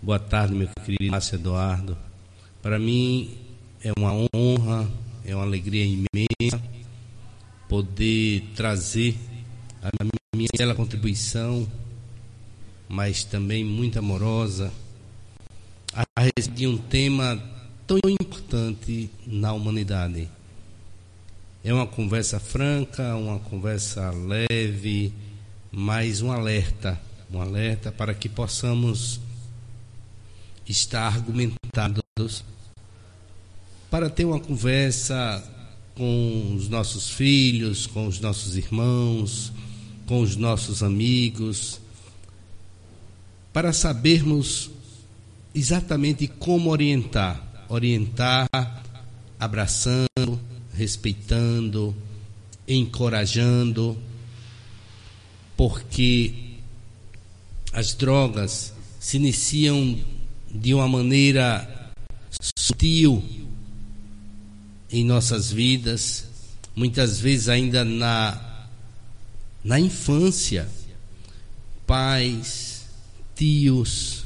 Boa tarde, meu querido Márcio Eduardo. Para mim é uma honra, é uma alegria imensa poder trazer a minha bela contribuição, mas também muito amorosa, a respeito de um tema tão importante na humanidade. É uma conversa franca, uma conversa leve, mas um alerta, um alerta para que possamos estar argumentados para ter uma conversa com os nossos filhos, com os nossos irmãos, com os nossos amigos, para sabermos exatamente como orientar, orientar abraçando, respeitando, encorajando, porque as drogas se iniciam de uma maneira sutil em nossas vidas, muitas vezes ainda na, na infância, pais, tios,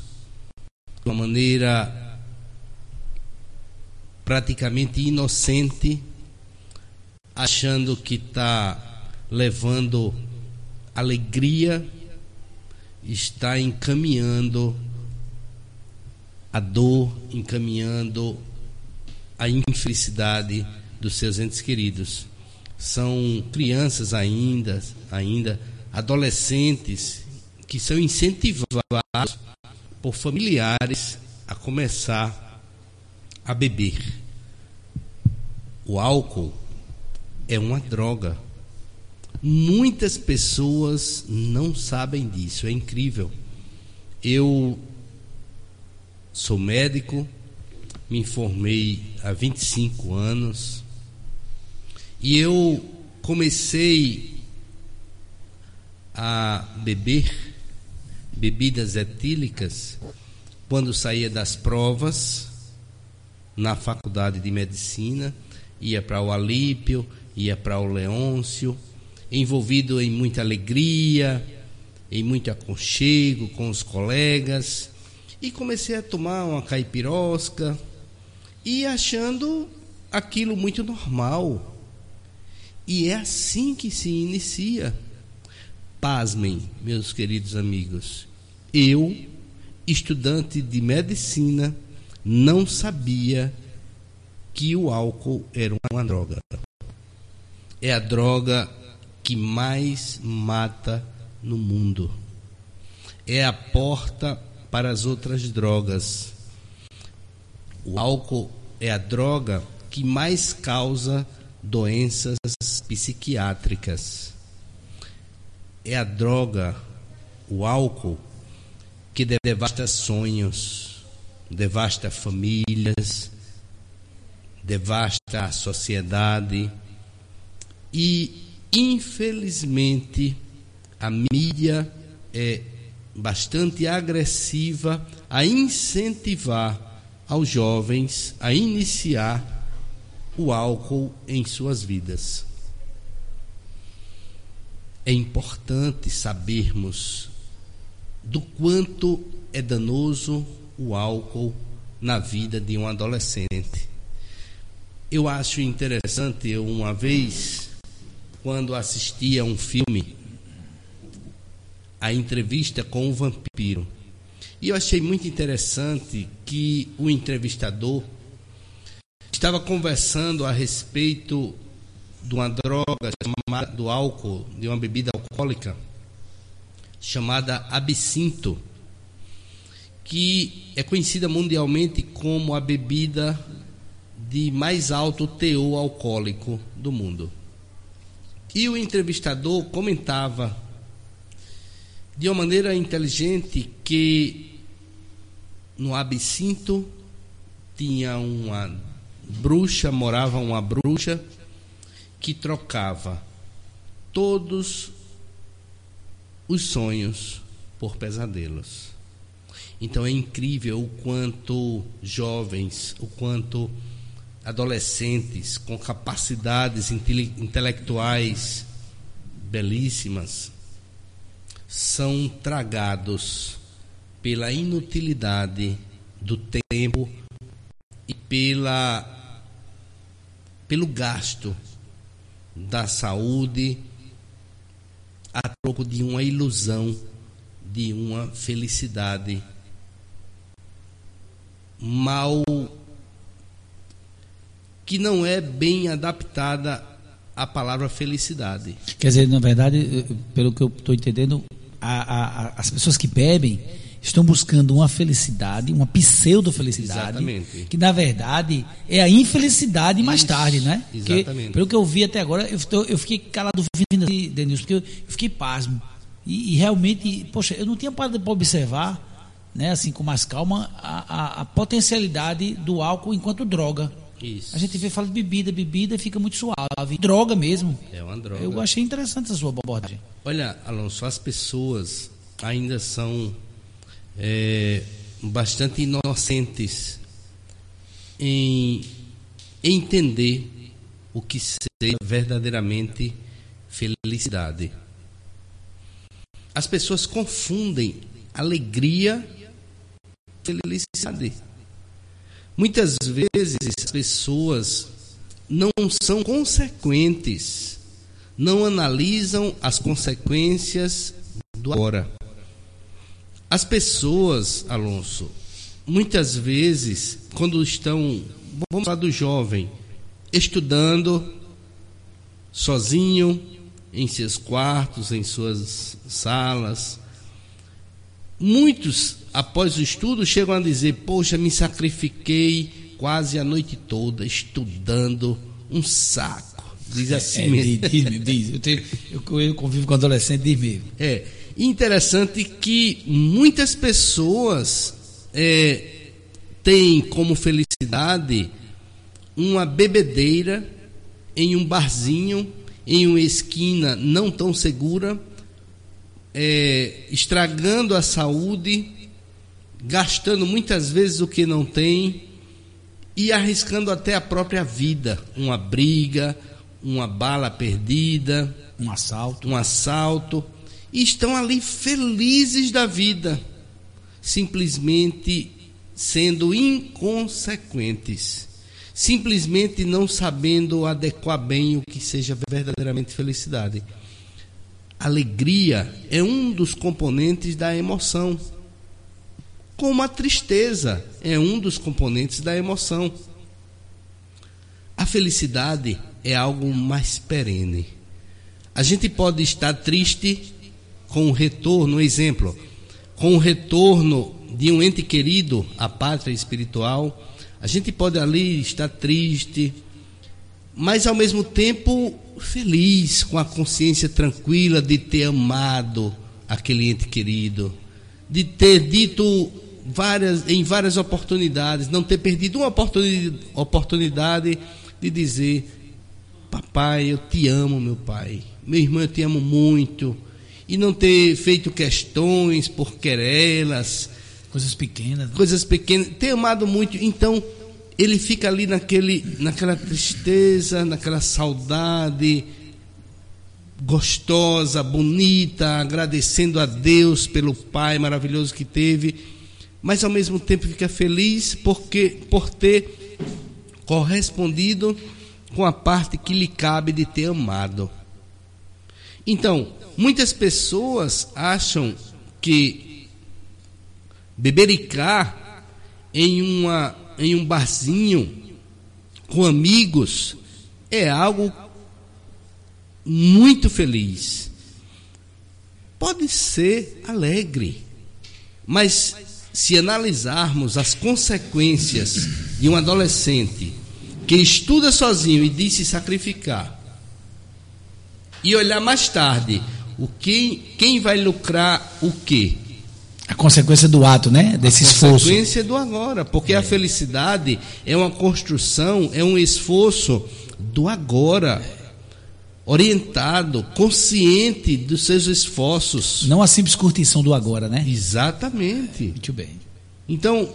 de uma maneira praticamente inocente, achando que está levando alegria, está encaminhando a dor, encaminhando a infelicidade dos seus entes queridos. São crianças ainda, ainda adolescentes que são incentivados por familiares a começar a beber. O álcool é uma droga. Muitas pessoas não sabem disso, é incrível. Eu sou médico, me formei há 25 anos e eu comecei a beber bebidas etílicas quando saía das provas na faculdade de medicina, ia para o Alípio, ia para o Leôncio, envolvido em muita alegria, em muito aconchego com os colegas, e comecei a tomar uma caipirosca e achando aquilo muito normal. E é assim que se inicia. Pasmem, meus queridos amigos. Eu, estudante de medicina, não sabia que o álcool era uma droga. É a droga que mais mata no mundo. É a porta para as outras drogas. O álcool é a droga que mais causa doenças psiquiátricas. É a droga, o álcool, que devasta sonhos, devasta famílias, devasta a sociedade e, infelizmente, a mídia é bastante agressiva a incentivar aos jovens a iniciar o álcool em suas vidas. É importante sabermos do quanto é danoso o álcool na vida de um adolescente. Eu acho interessante, eu uma vez, quando assisti a um filme, a entrevista com o vampiro, e eu achei muito interessante que o entrevistador estava conversando a respeito de uma droga chamada do álcool, de uma bebida alcoólica chamada absinto, que é conhecida mundialmente como a bebida de mais alto teor alcoólico do mundo. E o entrevistador comentava de uma maneira inteligente que no absinto tinha uma bruxa, morava uma bruxa que trocava todos os sonhos por pesadelos. Então é incrível o quanto jovens, o quanto adolescentes com capacidades intelectuais belíssimas são tragados pela inutilidade do tempo e pela pelo gasto da saúde a troco de uma ilusão de uma felicidade. Mal que não é bem adaptada à palavra felicidade. Quer dizer, na verdade, pelo que eu estou entendendo, a, a, as pessoas que bebem estão buscando uma felicidade, uma pseudo-felicidade, que na verdade é a infelicidade mais Isso, tarde, né? Exatamente. Porque, pelo que eu vi até agora, eu, eu fiquei calado vindo assim, Denilson, porque eu, eu fiquei pasmo. E, e, realmente, poxa, eu não tinha parado para observar, né, assim, com mais calma, a, a, a potencialidade do álcool enquanto droga. Isso. A gente vê, fala de bebida, bebida fica muito suave. Droga mesmo. É uma droga. Eu achei interessante a sua abordagem. Olha, Alonso, as pessoas ainda são é, bastante inocentes em entender o que seja verdadeiramente felicidade. As pessoas confundem alegria e felicidade. Muitas vezes as pessoas não são consequentes, não analisam as consequências do agora. As pessoas, Alonso, muitas vezes, quando estão, vamos falar do jovem, estudando, sozinho, em seus quartos, em suas salas, muitos, após o estudo, chegam a dizer: Poxa, me sacrifiquei quase a noite toda estudando, um saco. Diz assim é, mesmo. Diz, diz, eu, tenho, eu, eu convivo com adolescente, diz mesmo. É interessante que muitas pessoas é, têm como felicidade uma bebedeira em um barzinho, em uma esquina não tão segura, é, estragando a saúde, gastando muitas vezes o que não tem e arriscando até a própria vida, uma briga, uma bala perdida, um assalto, um assalto, e estão ali felizes da vida, simplesmente sendo inconsequentes, simplesmente não sabendo adequar bem o que seja verdadeiramente felicidade. Alegria é um dos componentes da emoção como a tristeza é um dos componentes da emoção. A felicidade é algo mais perene. A gente pode estar triste com o retorno, exemplo, com o retorno de um ente querido à pátria espiritual. A gente pode ali estar triste, mas ao mesmo tempo feliz, com a consciência tranquila de ter amado aquele ente querido, de ter dito várias, em várias oportunidades, não ter perdido uma oportunidade de dizer: Papai, eu te amo, meu pai. Meu irmão, eu te amo muito. E não ter feito questões por querelas. Coisas pequenas. Né? Coisas pequenas. Ter amado muito. Então, ele fica ali naquele, naquela tristeza, naquela saudade gostosa, bonita, agradecendo a Deus pelo Pai maravilhoso que teve mas ao mesmo tempo fica feliz porque por ter correspondido com a parte que lhe cabe de ter amado. Então, muitas pessoas acham que bebericar em uma em um barzinho com amigos é algo muito feliz. Pode ser alegre, mas se analisarmos as consequências de um adolescente que estuda sozinho e diz se sacrificar, e olhar mais tarde o que, quem vai lucrar o quê? A consequência do ato, né? Desse a esforço. A consequência do agora, porque é. a felicidade é uma construção, é um esforço do agora orientado, consciente dos seus esforços. Não a simples curtição do agora, né? Exatamente. Muito bem. Então,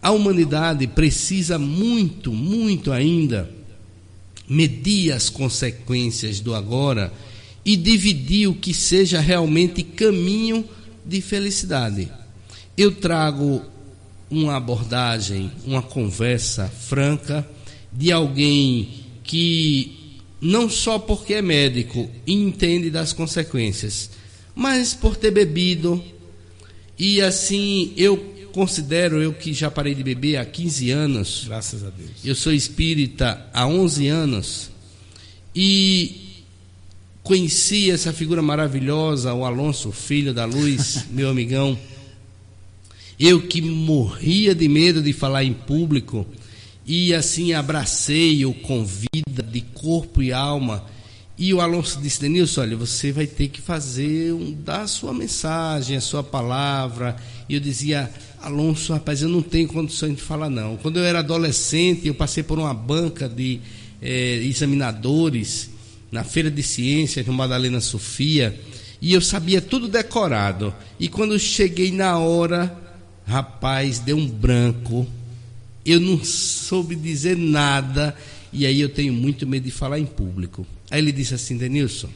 a humanidade precisa muito, muito ainda medir as consequências do agora e dividir o que seja realmente caminho de felicidade. Eu trago uma abordagem, uma conversa franca de alguém que não só porque é médico entende das consequências, mas por ter bebido. E assim, eu considero, eu que já parei de beber há 15 anos. Graças a Deus. Eu sou espírita há 11 anos. E conheci essa figura maravilhosa, o Alonso, filho da luz, <laughs> meu amigão. Eu que morria de medo de falar em público e assim abracei o convida de corpo e alma. E o Alonso disse: Denilson, olha, você vai ter que fazer, um, dar a sua mensagem, a sua palavra. E eu dizia: Alonso, rapaz, eu não tenho condições de falar, não. Quando eu era adolescente, eu passei por uma banca de eh, examinadores na Feira de Ciências, no Madalena Sofia, e eu sabia tudo decorado. E quando cheguei na hora, rapaz, deu um branco eu não soube dizer nada e aí eu tenho muito medo de falar em público. Aí ele disse assim, Denilson,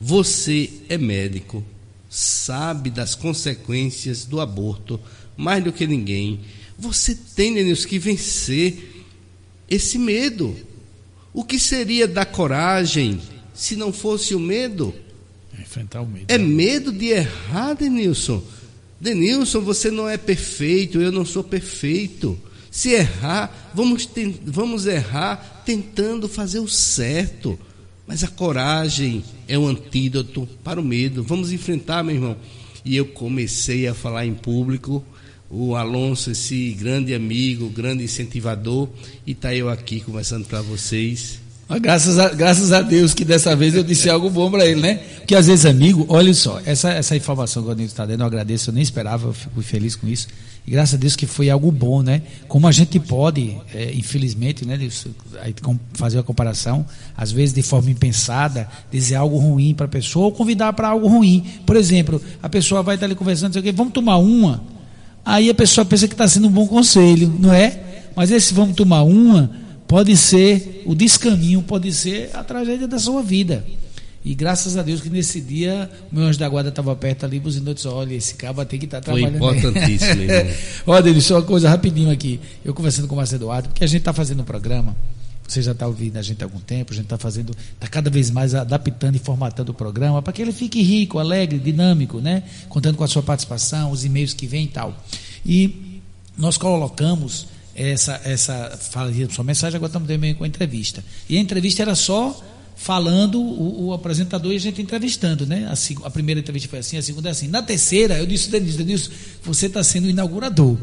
você é médico, sabe das consequências do aborto mais do que ninguém. Você tem, Denilson, que vencer esse medo. O que seria da coragem se não fosse o medo? Enfrentar o medo. É medo de errar, Denilson. Denilson, você não é perfeito, eu não sou perfeito. Se errar, vamos, vamos errar tentando fazer o certo. Mas a coragem é o antídoto para o medo. Vamos enfrentar, meu irmão. E eu comecei a falar em público. O Alonso, esse grande amigo, grande incentivador, e está eu aqui conversando para vocês. Graças a, graças a Deus que dessa vez eu disse algo bom para ele, né? Porque às vezes, amigo, olha só, essa, essa informação que o Nilson está dando, eu agradeço, eu nem esperava, eu fico feliz com isso. E graças a Deus que foi algo bom, né? Como a gente pode, é, infelizmente, né, fazer a comparação, às vezes de forma impensada, dizer algo ruim para a pessoa ou convidar para algo ruim. Por exemplo, a pessoa vai estar ali conversando, vamos tomar uma. Aí a pessoa pensa que está sendo um bom conselho, não é? Mas esse vamos tomar uma pode ser o descaminho, pode ser a tragédia da sua vida. E graças a Deus que nesse dia o meu anjo da guarda estava perto ali, buzinou e disse: Olha, esse cabo tem que estar tá trabalhando. Foi importantíssimo. <laughs> Olha, ele só uma coisa rapidinho aqui. Eu conversando com o Marcelo Eduardo, porque a gente está fazendo um programa. Você já está ouvindo a gente há algum tempo, a gente está fazendo, está cada vez mais adaptando e formatando o programa para que ele fique rico, alegre, dinâmico, né? Contando com a sua participação, os e-mails que vêm e tal. E nós colocamos essa, essa fala de sua mensagem, agora estamos também com a entrevista. E a entrevista era só falando o, o apresentador e a gente entrevistando, né? A, a, primeira entrevista foi assim, a segunda é assim. Na terceira, eu disse, Denilson, Denilson, você está sendo o inaugurador.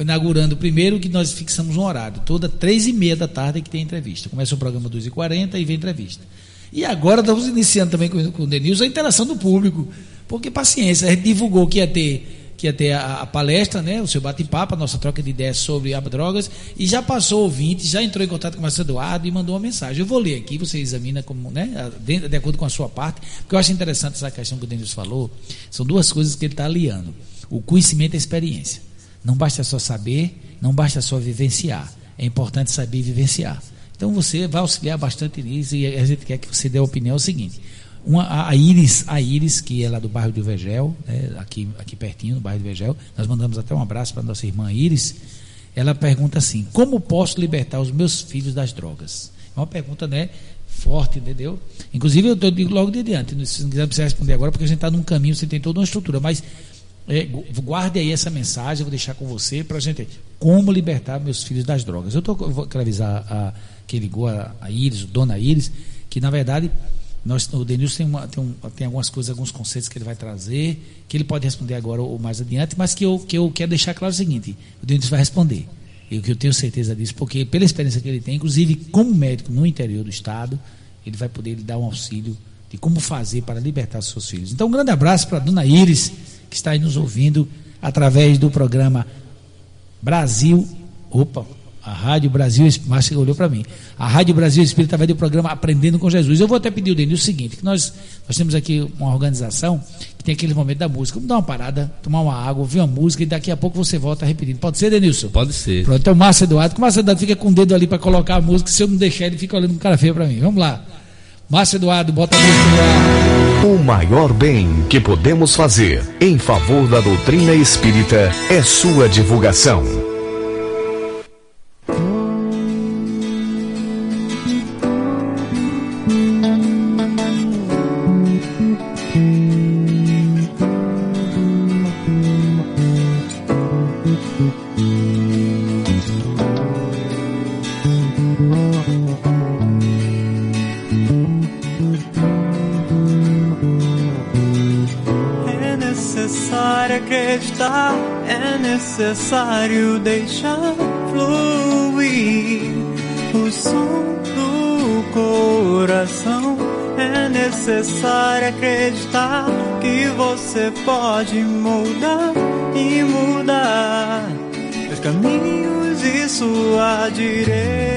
Inaugurando primeiro que nós fixamos um horário, toda três e meia da tarde que tem entrevista. Começa o programa 2h40 e vem entrevista. E agora estamos iniciando também com, com o Denilson a interação do público. Porque paciência, a gente divulgou que ia ter que ia ter a, a palestra, né, o seu bate-papo, a nossa troca de ideias sobre as drogas, e já passou ouvinte, já entrou em contato com o Marcelo Eduardo e mandou uma mensagem. Eu vou ler aqui, você examina como, né, de, de acordo com a sua parte, porque eu acho interessante essa questão que o Denis falou. São duas coisas que ele está aliando: o conhecimento e a experiência. Não basta só saber, não basta só vivenciar. É importante saber vivenciar. Então você vai auxiliar bastante nisso e a gente quer que você dê a opinião é o seguinte. Uma, a Iris, a Iris, que é lá do bairro do Vegel, né, aqui, aqui pertinho, no bairro do Vegel, nós mandamos até um abraço para nossa irmã Iris. Ela pergunta assim: Como posso libertar os meus filhos das drogas? É uma pergunta, né? Forte, entendeu? Inclusive, eu digo logo de adiante, se não quiser responder agora, porque a gente está num caminho, você tem toda uma estrutura, mas é, guarde aí essa mensagem, eu vou deixar com você para a gente. Como libertar meus filhos das drogas? Eu, tô, eu vou avisar a, quem ligou, a, a Iris, o dona Iris, que na verdade nós, o Denilson tem, uma, tem, um, tem, algumas coisas, alguns conceitos que ele vai trazer, que ele pode responder agora ou mais adiante, mas que eu, que eu quero deixar claro o seguinte: o Denilson vai responder. E que eu tenho certeza disso, porque pela experiência que ele tem, inclusive como médico no interior do estado, ele vai poder lhe dar um auxílio de como fazer para libertar seus filhos. Então, um grande abraço para a dona Iris, que está aí nos ouvindo através do programa Brasil. Opa, a Rádio Brasil, Márcio olhou para mim. A Rádio Brasil Espírita vai do programa Aprendendo com Jesus. Eu vou até pedir o Denil o seguinte, que nós, nós temos aqui uma organização que tem aquele momento da música. Vamos dar uma parada, tomar uma água, ouvir uma música e daqui a pouco você volta repetindo. Pode ser, Denilson? Pode ser. Pronto, então Márcio Eduardo. O Márcio Eduardo fica com o dedo ali para colocar a música. Se eu não deixar, ele fica olhando com cara feia para mim. Vamos lá. Márcio Eduardo, bota a música no ar. O maior bem que podemos fazer em favor da doutrina espírita é sua divulgação. Deixar fluir o som do coração. É necessário acreditar que você pode moldar e mudar os caminhos e sua direção.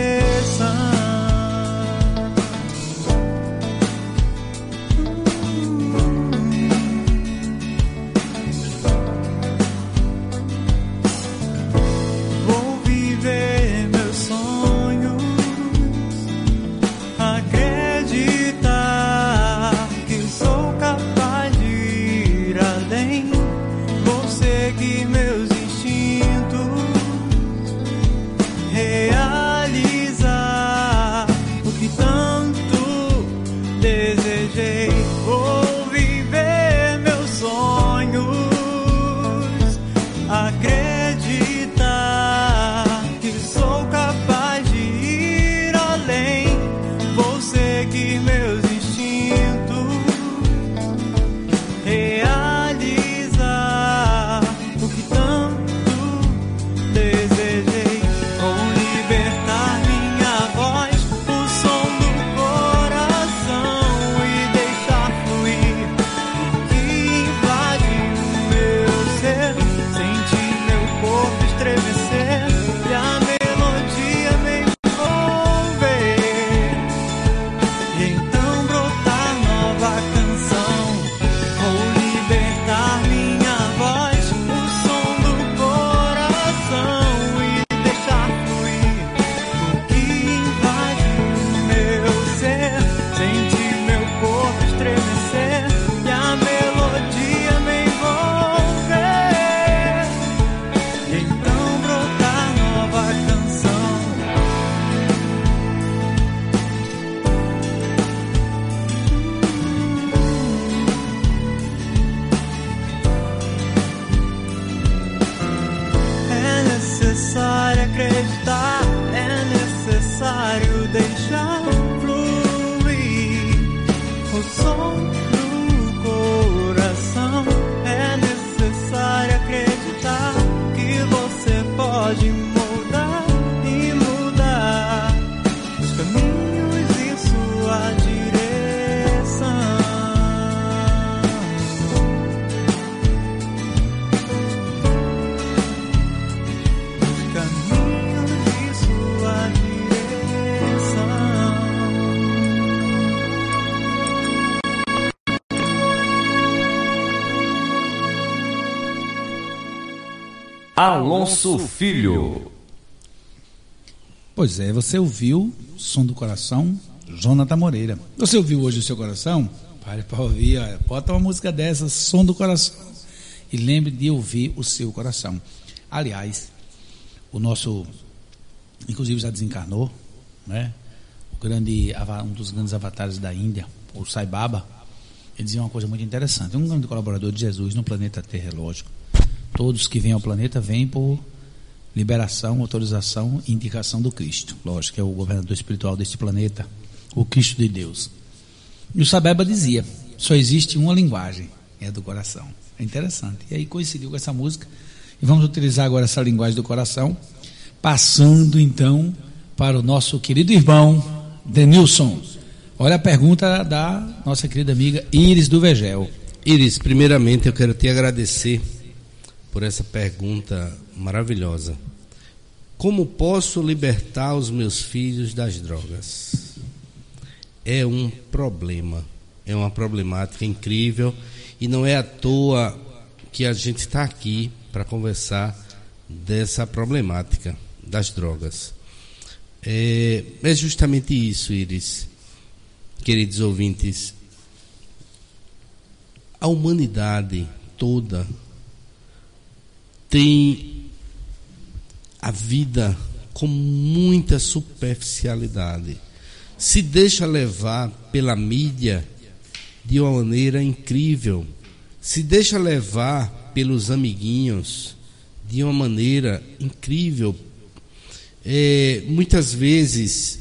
Alonso Filho. Pois é, você ouviu Som do Coração, Jonathan Moreira. Você ouviu hoje o seu coração? Pare para ouvir, olha, bota uma música dessa, Som do Coração. E lembre de ouvir o seu coração. Aliás, o nosso, inclusive já desencarnou, né? O grande, um dos grandes avatares da Índia, o Sai Baba, ele dizia uma coisa muito interessante. Um grande colaborador de Jesus no planeta Terra, lógico. Todos que vêm ao planeta vêm por liberação, autorização e indicação do Cristo. Lógico, que é o governador espiritual deste planeta, o Cristo de Deus. E o Sabeba dizia: só existe uma linguagem, é a do coração. É interessante. E aí coincidiu com essa música. E vamos utilizar agora essa linguagem do coração, passando então para o nosso querido irmão Denilson. Olha a pergunta da nossa querida amiga Iris do Vegel. Iris, primeiramente eu quero te agradecer por essa pergunta maravilhosa. Como posso libertar os meus filhos das drogas? É um problema, é uma problemática incrível e não é à toa que a gente está aqui para conversar dessa problemática das drogas. É, é justamente isso, Iris, queridos ouvintes. A humanidade toda tem a vida com muita superficialidade. Se deixa levar pela mídia de uma maneira incrível. Se deixa levar pelos amiguinhos de uma maneira incrível. É, muitas vezes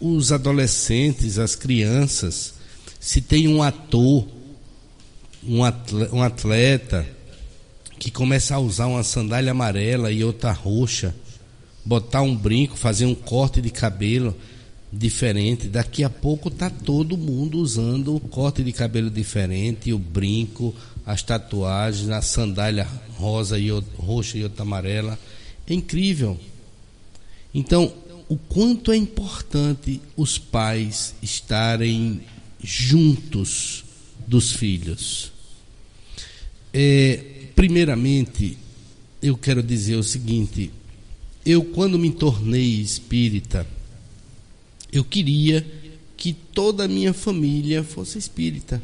os adolescentes, as crianças, se tem um ator, um atleta, um atleta que começa a usar uma sandália amarela e outra roxa, botar um brinco, fazer um corte de cabelo diferente, daqui a pouco tá todo mundo usando o corte de cabelo diferente, o brinco, as tatuagens, a sandália rosa e outra, roxa e outra amarela. É incrível. Então, o quanto é importante os pais estarem juntos dos filhos. É, primeiramente, eu quero dizer o seguinte: eu, quando me tornei espírita, eu queria que toda a minha família fosse espírita.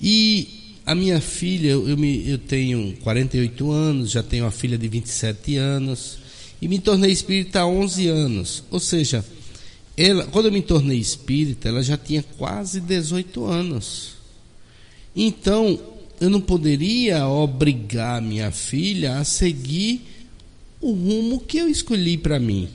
E a minha filha, eu, me, eu tenho 48 anos, já tenho uma filha de 27 anos, e me tornei espírita há 11 anos. Ou seja, ela, quando eu me tornei espírita, ela já tinha quase 18 anos. Então, eu não poderia obrigar minha filha a seguir o rumo que eu escolhi para mim.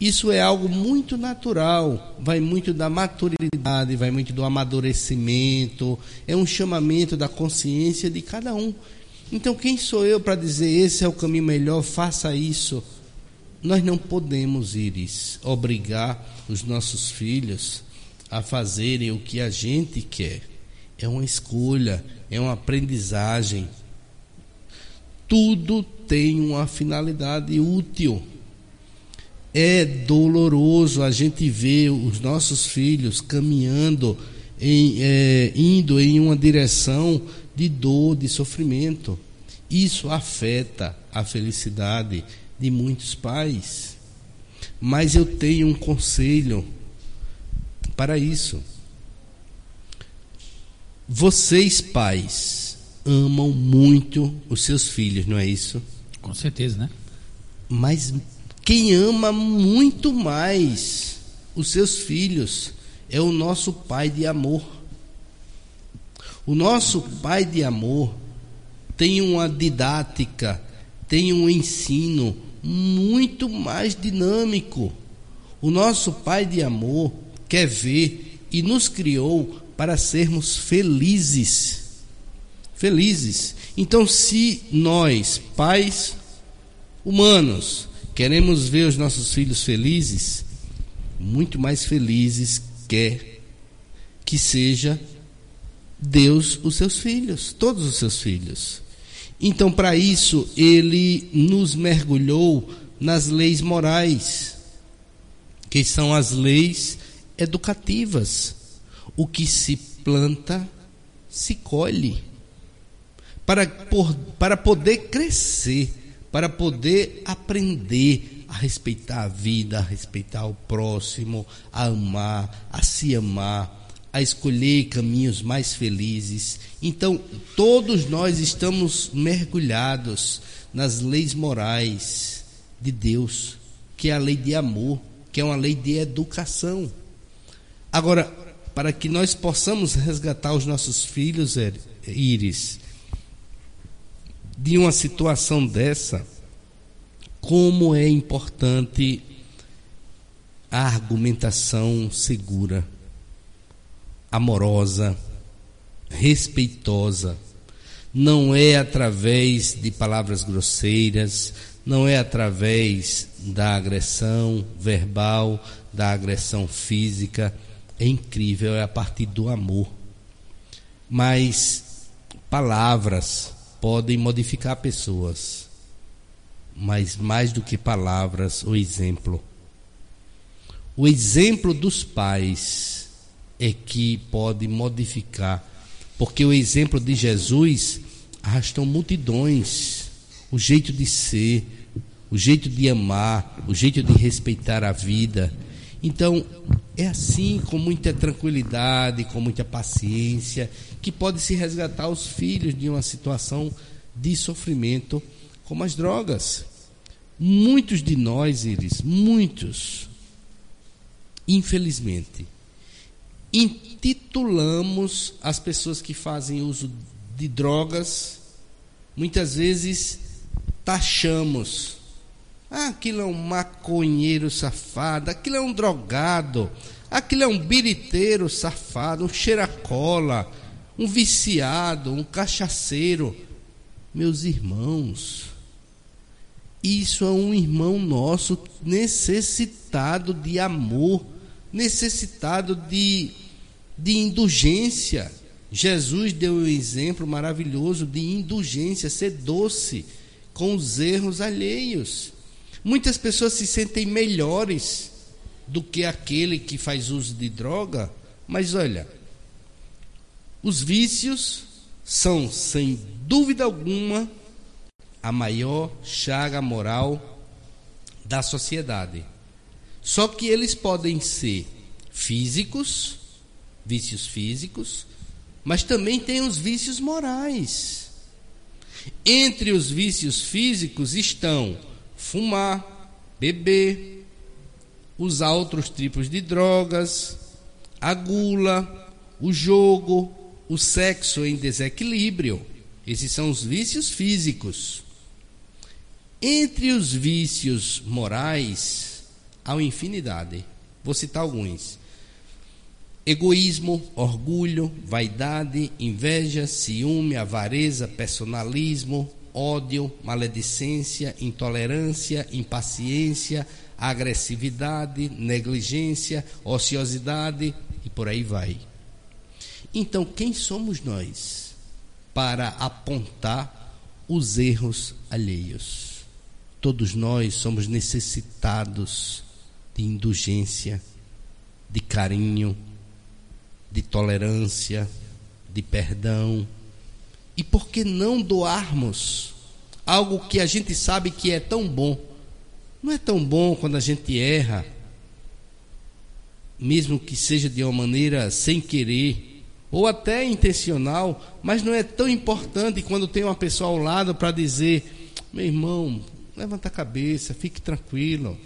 Isso é algo muito natural, vai muito da maturidade, vai muito do amadurecimento, é um chamamento da consciência de cada um. Então, quem sou eu para dizer esse é o caminho melhor, faça isso? Nós não podemos, Iris, obrigar os nossos filhos a fazerem o que a gente quer. É uma escolha, é uma aprendizagem. Tudo tem uma finalidade útil. É doloroso a gente ver os nossos filhos caminhando, em, é, indo em uma direção de dor, de sofrimento. Isso afeta a felicidade de muitos pais. Mas eu tenho um conselho para isso. Vocês, pais, amam muito os seus filhos, não é isso? Com certeza, né? Mas quem ama muito mais os seus filhos é o nosso Pai de amor. O nosso Pai de amor tem uma didática, tem um ensino muito mais dinâmico, O nosso Pai de amor quer ver e nos criou para sermos felizes. Felizes. Então, se nós, pais humanos, queremos ver os nossos filhos felizes, muito mais felizes quer que seja Deus os seus filhos, todos os seus filhos. Então, para isso, ele nos mergulhou nas leis morais, que são as leis educativas. O que se planta, se colhe. Para, por, para poder crescer, para poder aprender a respeitar a vida, a respeitar o próximo, a amar, a se amar, a escolher caminhos mais felizes. Então, todos nós estamos mergulhados nas leis morais de Deus, que é a lei de amor, que é uma lei de educação. Agora, para que nós possamos resgatar os nossos filhos, Iris, de uma situação dessa, como é importante a argumentação segura, amorosa, respeitosa. Não é através de palavras grosseiras, não é através da agressão verbal, da agressão física. É incrível, é a partir do amor. Mas palavras podem modificar pessoas, mas mais do que palavras, o exemplo. O exemplo dos pais é que pode modificar, porque o exemplo de Jesus arrastou multidões, o jeito de ser, o jeito de amar, o jeito de respeitar a vida. Então, é assim, com muita tranquilidade, com muita paciência, que pode se resgatar os filhos de uma situação de sofrimento como as drogas. Muitos de nós, eles, muitos, infelizmente, intitulamos as pessoas que fazem uso de drogas, muitas vezes taxamos. Aquilo é um maconheiro safado, aquilo é um drogado, aquilo é um biriteiro safado, um cheiracola, um viciado, um cachaceiro. Meus irmãos, isso é um irmão nosso necessitado de amor, necessitado de, de indulgência. Jesus deu um exemplo maravilhoso de indulgência, ser doce com os erros alheios. Muitas pessoas se sentem melhores do que aquele que faz uso de droga, mas olha, os vícios são, sem dúvida alguma, a maior chaga moral da sociedade. Só que eles podem ser físicos, vícios físicos, mas também tem os vícios morais. Entre os vícios físicos estão fumar, beber, usar outros tipos de drogas, a gula, o jogo, o sexo em desequilíbrio. Esses são os vícios físicos. Entre os vícios morais, há uma infinidade. Vou citar alguns: egoísmo, orgulho, vaidade, inveja, ciúme, avareza, personalismo, ódio, maledicência, intolerância, impaciência, agressividade, negligência, ociosidade e por aí vai. Então, quem somos nós para apontar os erros alheios? Todos nós somos necessitados de indulgência, de carinho, de tolerância, de perdão e por que não doarmos algo que a gente sabe que é tão bom? Não é tão bom quando a gente erra, mesmo que seja de uma maneira sem querer, ou até intencional, mas não é tão importante quando tem uma pessoa ao lado para dizer: meu irmão, levanta a cabeça, fique tranquilo,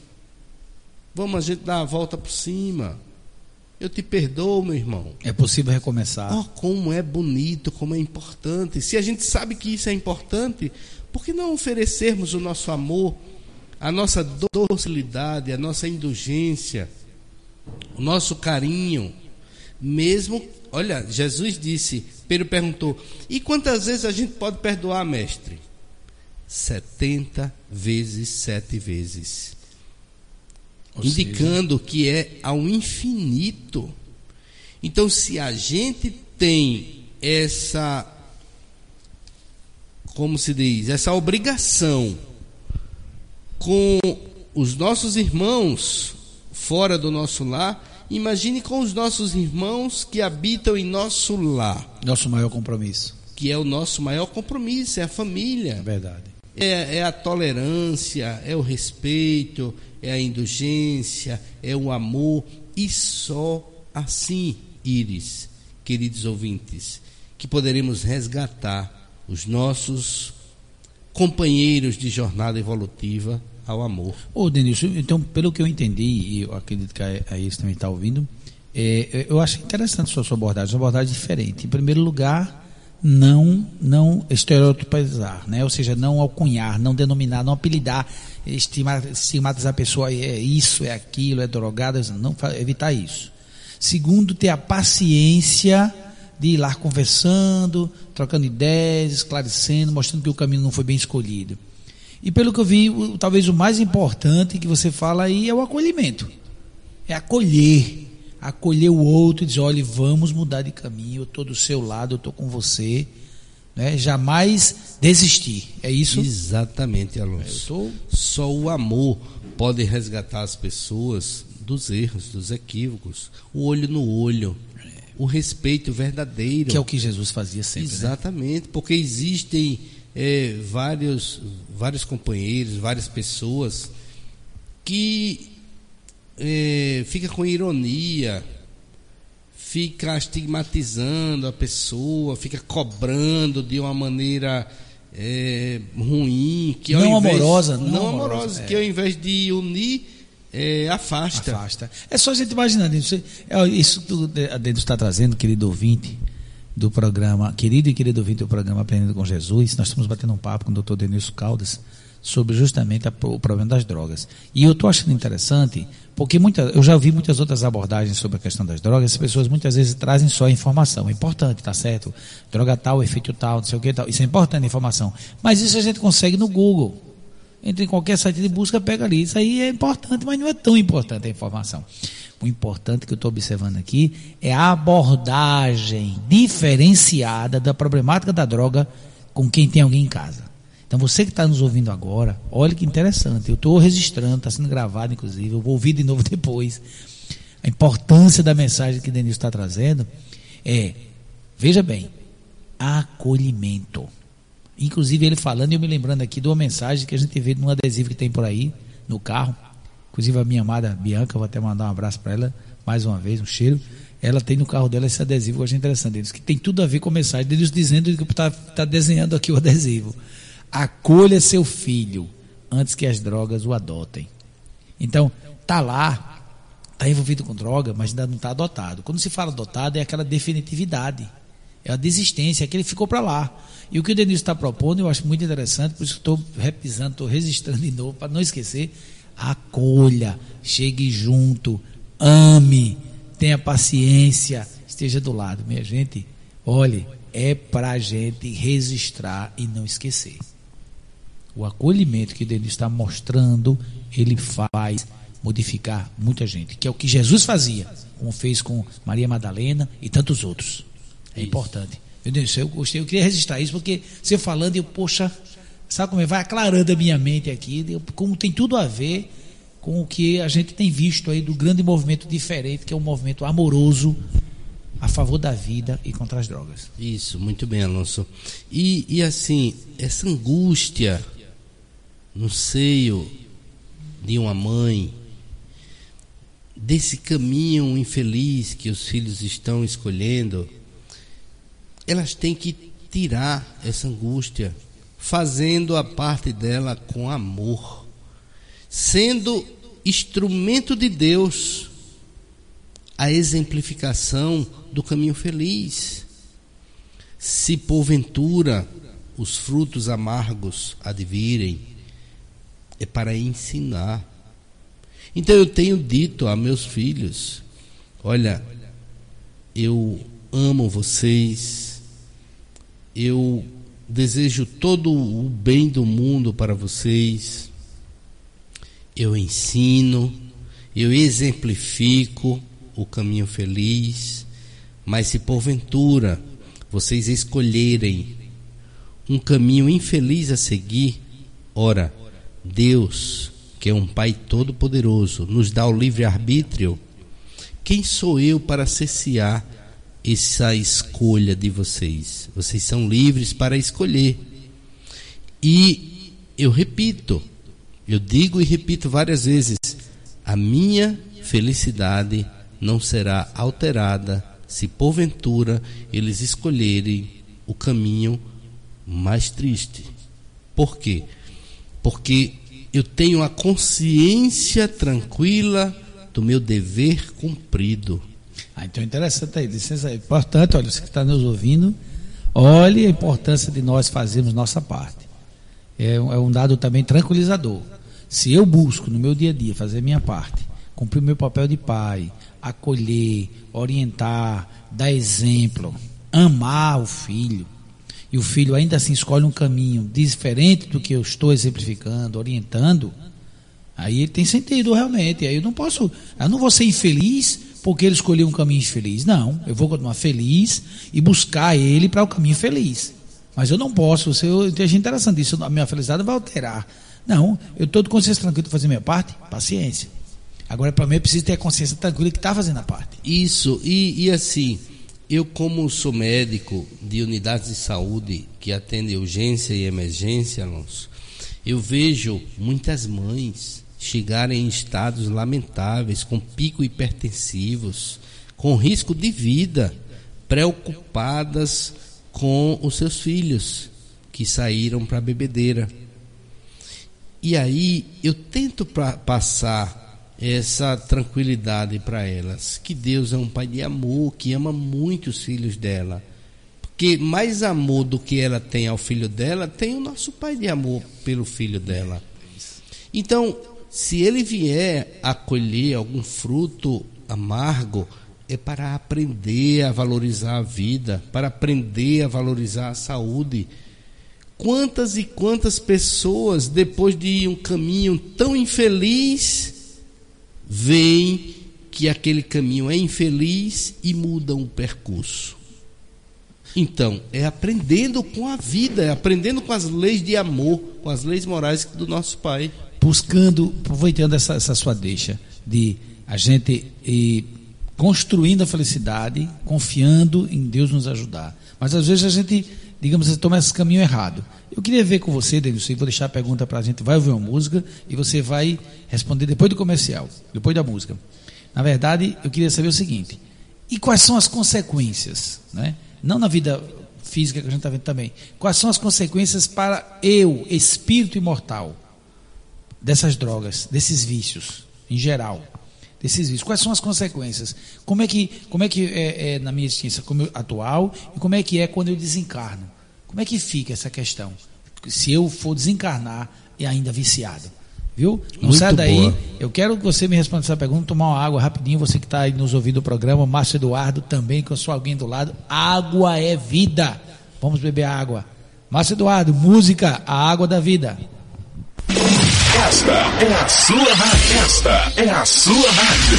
vamos a gente dar a volta por cima. Eu te perdoo, meu irmão. É possível recomeçar. Oh, como é bonito, como é importante. Se a gente sabe que isso é importante, por que não oferecermos o nosso amor a nossa docilidade, a nossa indulgência, o nosso carinho, mesmo, olha, Jesus disse, Pedro perguntou: "E quantas vezes a gente pode perdoar, mestre?" 70 vezes sete vezes. Ou indicando que é ao infinito. Então, se a gente tem essa, como se diz, essa obrigação com os nossos irmãos fora do nosso lar, imagine com os nossos irmãos que habitam em nosso lar, Nosso maior compromisso. que é o nosso maior compromisso, é a família. É verdade. É, é a tolerância, é o respeito, é a indulgência, é o amor. E só assim, Íris, queridos ouvintes, que poderemos resgatar os nossos companheiros de jornada evolutiva ao amor. Ô, Denilson, então, pelo que eu entendi, e eu acredito que a, Iris também está ouvindo, é, eu acho interessante a sua abordagem, uma abordagem diferente. Em primeiro lugar, não não estereotipizar, né? ou seja, não alcunhar, não denominar, não apelidar, estigmatizar a pessoa, é isso, é aquilo, é drogada, não fa- evitar isso. Segundo, ter a paciência de ir lá conversando, trocando ideias, esclarecendo, mostrando que o caminho não foi bem escolhido. E pelo que eu vi, talvez o mais importante que você fala aí é o acolhimento. É acolher. Acolher o outro e dizer, olha, vamos mudar de caminho, eu estou do seu lado, eu estou com você. Né? Jamais desistir. É isso? Exatamente, Alonso. estou Só o amor pode resgatar as pessoas dos erros, dos equívocos. O olho no olho. O respeito verdadeiro. que é o que Jesus fazia sempre. né? Exatamente, porque existem eh, vários, vários companheiros, várias pessoas que eh, fica com ironia, fica estigmatizando a pessoa, fica cobrando de uma maneira eh, ruim, que Não invés- amorosa, não não amorosa, amorosa, é. que ao invés de unir eh, afasta. Afasta. É só a gente imaginar, Denilson. É isso que o De- a Denilson está trazendo, querido ouvinte do programa, querido e querido ouvinte do programa Aprendendo com Jesus. Nós estamos batendo um papo com o doutor Denilson Caldas sobre justamente a- o problema das drogas. E eu estou achando interessante, porque muita, eu já vi muitas outras abordagens sobre a questão das drogas, as pessoas muitas vezes trazem só informação. É importante, tá certo? Droga tal, efeito tal, não sei o que tal. Isso é importante informação. Mas isso a gente consegue no Google. Entra em qualquer site de busca, pega ali. Isso aí é importante, mas não é tão importante a informação. O importante que eu estou observando aqui é a abordagem diferenciada da problemática da droga com quem tem alguém em casa. Então você que está nos ouvindo agora, olha que interessante. Eu estou registrando, está sendo gravado, inclusive. Eu vou ouvir de novo <laughs> depois. A importância da mensagem que Denilson está trazendo é, veja bem, acolhimento. Inclusive ele falando e eu me lembrando aqui de uma mensagem que a gente vê num adesivo que tem por aí, no carro. Inclusive a minha amada Bianca, vou até mandar um abraço para ela mais uma vez, um cheiro. Ela tem no carro dela esse adesivo, eu achei interessante. Eles que tem tudo a ver com a mensagem deles dizendo que está tá desenhando aqui o adesivo. Acolha seu filho antes que as drogas o adotem. Então, tá lá, tá envolvido com droga, mas ainda não está adotado. Quando se fala adotado, é aquela definitividade. É a desistência, é que ele ficou para lá. E o que o Denilson está propondo, eu acho muito interessante, por isso estou repisando, estou registrando de novo, para não esquecer. Acolha, chegue junto, ame, tenha paciência, esteja do lado. Minha gente, olhe, é para a gente registrar e não esquecer. O acolhimento que Deus está mostrando, ele faz modificar muita gente, que é o que Jesus fazia, como fez com Maria Madalena e tantos outros. É importante. Meu Deus, eu gostei, eu queria registrar isso, porque você falando, eu, poxa, sabe como é? Vai aclarando a minha mente aqui, eu- como tem tudo a ver com o que a gente tem visto aí do grande movimento diferente, que é um movimento amoroso a favor da vida e contra as drogas. Isso, muito bem, Alonso. E, e assim, essa angústia no seio de uma mãe, desse caminho infeliz que os filhos estão escolhendo, elas têm que tirar essa angústia, fazendo a parte dela com amor, sendo instrumento de Deus, a exemplificação do caminho feliz. Se porventura os frutos amargos advirem, é para ensinar. Então eu tenho dito a meus filhos: olha, eu amo vocês, eu desejo todo o bem do mundo para vocês, eu ensino, eu exemplifico o caminho feliz, mas se porventura vocês escolherem um caminho infeliz a seguir, ora, Deus, que é um Pai todo-poderoso, nos dá o livre-arbítrio, quem sou eu para cessear essa escolha de vocês? Vocês são livres para escolher. E eu repito, eu digo e repito várias vezes: a minha felicidade não será alterada se porventura eles escolherem o caminho mais triste. Por quê? Porque eu tenho a consciência tranquila do meu dever cumprido. Ah, então é interessante aí, licença aí. Portanto, olha, você que está nos ouvindo, olhe a importância de nós fazermos nossa parte. É, é um dado também tranquilizador. Se eu busco no meu dia a dia fazer minha parte, cumprir o meu papel de pai, acolher, orientar, dar exemplo, amar o filho, e o filho ainda assim escolhe um caminho diferente do que eu estou exemplificando, orientando, aí ele tem sentido realmente. Aí eu não posso, eu não vou ser infeliz porque ele escolheu um caminho infeliz. Não, eu vou continuar feliz e buscar ele para o caminho feliz. Mas eu não posso, você, eu achei interessante isso, a minha felicidade vai alterar. Não, eu estou de consciência tranquila de fazer minha parte, paciência. Agora, para mim, eu preciso ter a consciência tranquila que está fazendo a parte. Isso, e, e assim, eu como sou médico de unidades de saúde que atendem urgência e emergência, Alonso, eu vejo muitas mães chegarem em estados lamentáveis, com pico hipertensivos, com risco de vida, preocupadas com os seus filhos que saíram para a bebedeira. E aí eu tento pra, passar essa tranquilidade para elas, que Deus é um pai de amor, que ama muito os filhos dela. Porque mais amor do que ela tem ao filho dela, tem o nosso pai de amor pelo filho dela. Então, se ele vier a colher algum fruto amargo, é para aprender a valorizar a vida, para aprender a valorizar a saúde. Quantas e quantas pessoas, depois de um caminho tão infeliz, veem que aquele caminho é infeliz e mudam o percurso. Então, é aprendendo com a vida, é aprendendo com as leis de amor, com as leis morais do nosso Pai. buscando, aproveitando essa, essa sua deixa, de a gente ir construindo a felicidade, confiando em Deus nos ajudar. Mas às vezes a gente, digamos assim, toma esse caminho errado. Eu queria ver com você, Denilson, e vou deixar a pergunta para a gente, vai ouvir uma música e você vai responder depois do comercial, depois da música. Na verdade, eu queria saber o seguinte, e quais são as consequências, né? não na vida física que a gente está vendo também, quais são as consequências para eu, espírito imortal, dessas drogas, desses vícios, em geral, desses vícios. Quais são as consequências? Como é que, como é, que é, é na minha existência como eu- atual e como é que é quando eu desencarno? Como é que fica essa questão? Se eu for desencarnar e ainda viciado. Viu? Não Muito sai daí. boa. Eu quero que você me responda essa pergunta, tomar uma água rapidinho. Você que está aí nos ouvindo o programa, Márcio Eduardo também, com a sua alguém do lado. Água é vida. Vamos beber água. Márcio Eduardo, música, a água da vida. Esta é a sua rádio. Esta é a sua rádio.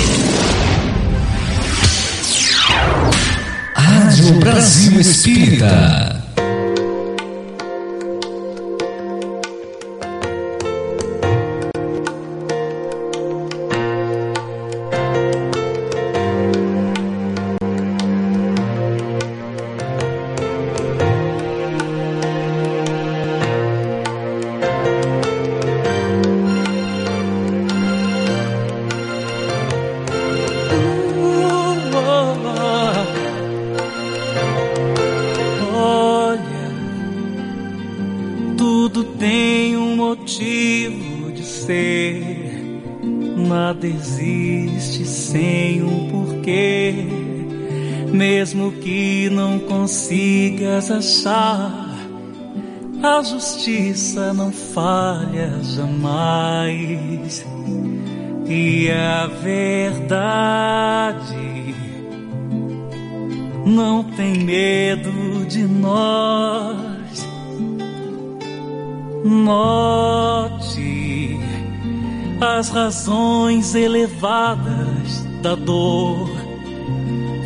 Rádio Brasil Espírita. Mesmo que não consigas achar a justiça não falha jamais e a verdade não tem medo de nós. Note as razões elevadas da dor,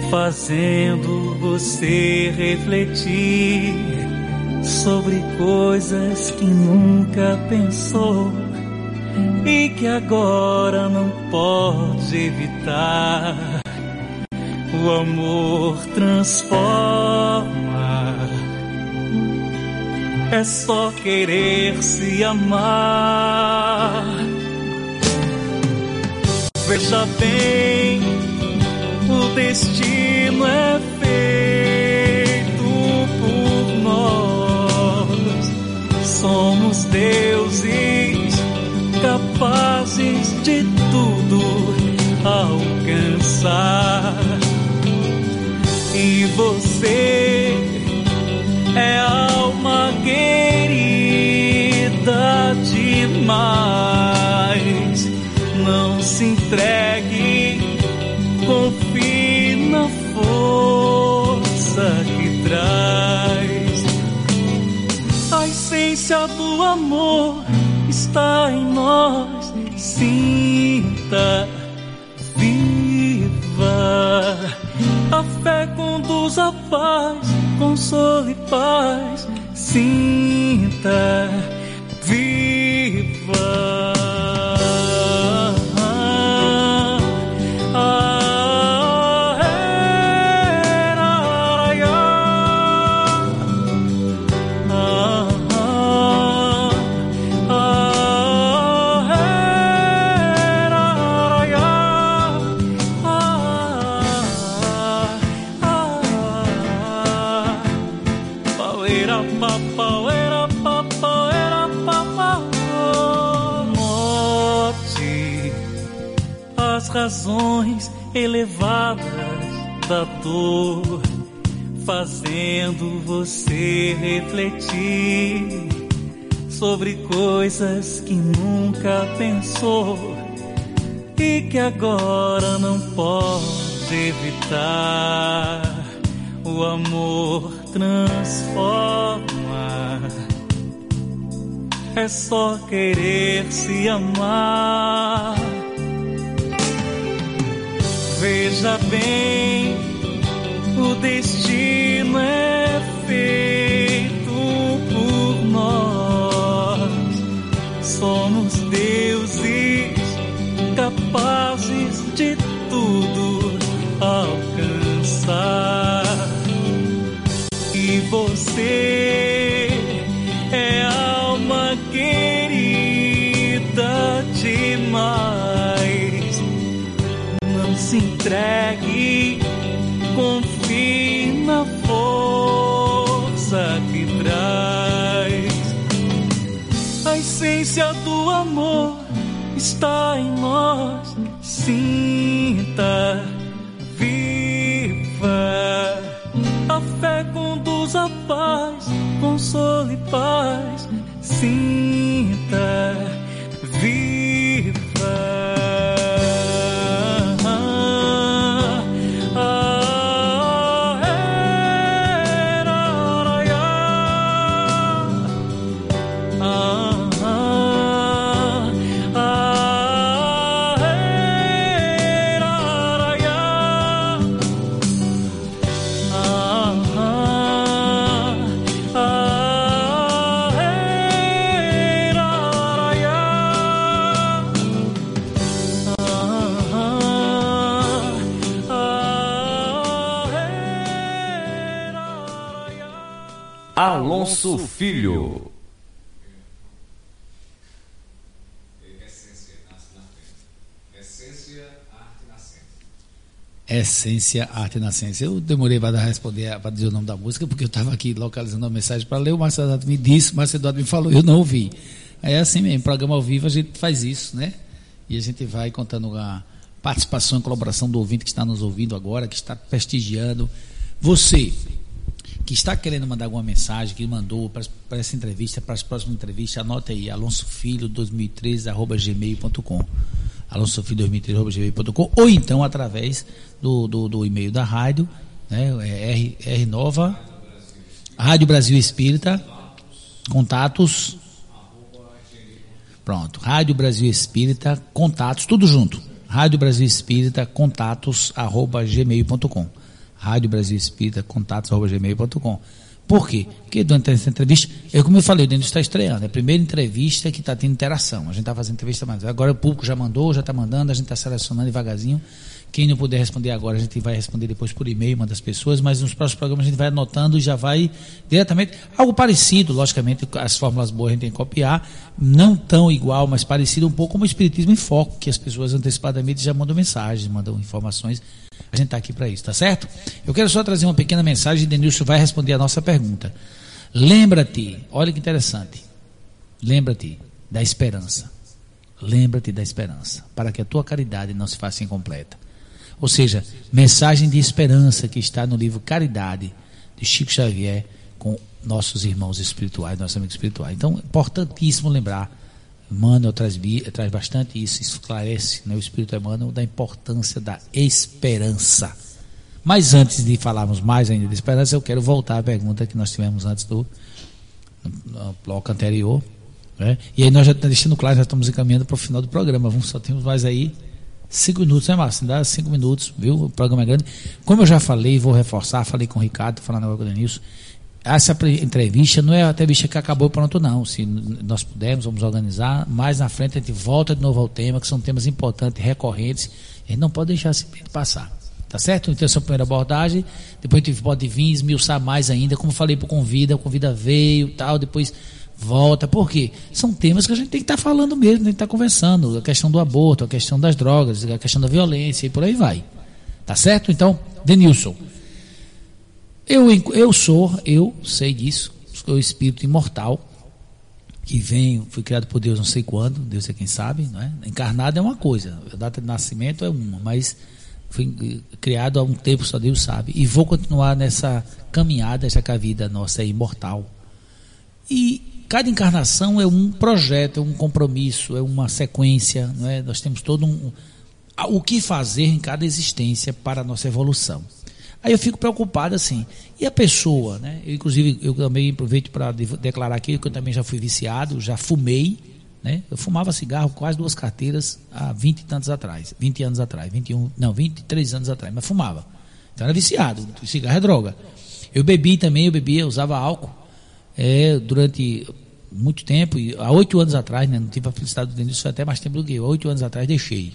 fazendo você refletir sobre coisas que nunca pensou e que agora não pode evitar. O amor transforma. É só querer se amar. Veja bem, o destino é somos deuses capazes de tudo alcançar. E você é alma querida demais. Não se entregue, Sinta, viva. A fé conduz a paz, consolo e paz. Sinta, elevadas da dor, fazendo você refletir sobre coisas que nunca pensou e que agora não pode evitar. O amor transforma. É só querer se amar Veja bem, o destino é entregue, confie na força que traz. A essência do amor está em nós. Sinta, Filho. Essência, Arte Nascente. Eu demorei para responder, para dizer o nome da música, porque eu estava aqui localizando a mensagem para ler. O Marcelo Eduardo me disse, o Marcelo Eduardo me falou, eu não ouvi. É assim mesmo, programa ao vivo a gente faz isso, né? E a gente vai contando a participação e colaboração do ouvinte que está nos ouvindo agora, que está prestigiando. Você que está querendo mandar alguma mensagem, que mandou para essa entrevista, para as próximas entrevistas, anota aí, Alonso Filho 2013 arroba gmail.com. Alonso Filho 2013 arroba gmail.com, ou então através do, do, do, e-mail da rádio, né? É R, R Nova, Rádio Brasil Espírita, contatos. Pronto, Rádio Brasil Espírita, contatos, tudo junto. Rádio Brasil Espírita, contatos, arroba gmail.com. Rádio Brasil Espírita, contatos.gmail.com. Por quê? Porque durante essa entrevista, eu como eu falei, o Denis está estreando. É a primeira entrevista que está tendo interação. A gente está fazendo entrevista mais. Agora o público já mandou, já está mandando, a gente está selecionando devagarzinho. Quem não puder responder agora, a gente vai responder depois por e-mail, uma das pessoas, mas nos próximos programas a gente vai anotando e já vai diretamente. Algo parecido, logicamente, as fórmulas boas a gente tem que copiar, não tão igual, mas parecido um pouco como o Espiritismo em Foco, que as pessoas antecipadamente já mandam mensagens, mandam informações. A gente está aqui para isso, tá certo? Eu quero só trazer uma pequena mensagem e Denilson vai responder a nossa pergunta. Lembra-te, olha que interessante, lembra-te da esperança. Lembra-te da esperança, para que a tua caridade não se faça incompleta. Ou seja, mensagem de esperança que está no livro Caridade, de Chico Xavier, com nossos irmãos espirituais, nossos amigos espirituais. Então, é importantíssimo lembrar. Emmanuel traz, traz bastante isso, esclarece né, o Espírito Emmanuel da importância da esperança. Mas antes de falarmos mais ainda de esperança, eu quero voltar à pergunta que nós tivemos antes do bloco anterior. Né? E aí nós já estamos deixando claro, já estamos encaminhando para o final do programa. Vamos, só temos mais aí Cinco minutos, né, Márcio? Dá cinco minutos, viu? O programa é grande. Como eu já falei, vou reforçar, falei com o Ricardo, falando agora com o Denilson. Essa entrevista não é a entrevista que acabou pronto, não. Se nós pudermos, vamos organizar. Mais na frente a gente volta de novo ao tema, que são temas importantes, recorrentes. A gente não pode deixar esse passar. Tá certo? Então, essa é a primeira abordagem. Depois a gente pode vir esmiuçar mais ainda. Como falei para o Convida, o Convida veio tal. Depois volta. Por quê? São temas que a gente tem que estar tá falando mesmo, tem que estar tá conversando. A questão do aborto, a questão das drogas, a questão da violência e por aí vai. Tá certo? Então, Denilson. Eu, eu sou, eu sei disso, sou o espírito imortal que vem, foi criado por Deus não sei quando, Deus é quem sabe, não é? Encarnado é uma coisa, a data de nascimento é uma, mas foi criado há um tempo, só Deus sabe. E vou continuar nessa caminhada, já que a vida nossa é imortal. E cada encarnação é um projeto, é um compromisso, é uma sequência, não é? Nós temos todo um o que fazer em cada existência para a nossa evolução. Aí eu fico preocupado assim. E a pessoa, né? Eu, inclusive, eu também aproveito para declarar aqui que eu também já fui viciado, já fumei, né? Eu fumava cigarro quase duas carteiras há 20 e tantos atrás, 20 anos atrás, 21, não, 23 anos atrás, mas fumava. Então era viciado, cigarro é droga. Eu bebi também, eu bebia, usava álcool é, durante muito tempo, e há oito anos atrás, né, não tive a felicidade do isso foi até mais tempo do que eu, há oito anos atrás deixei.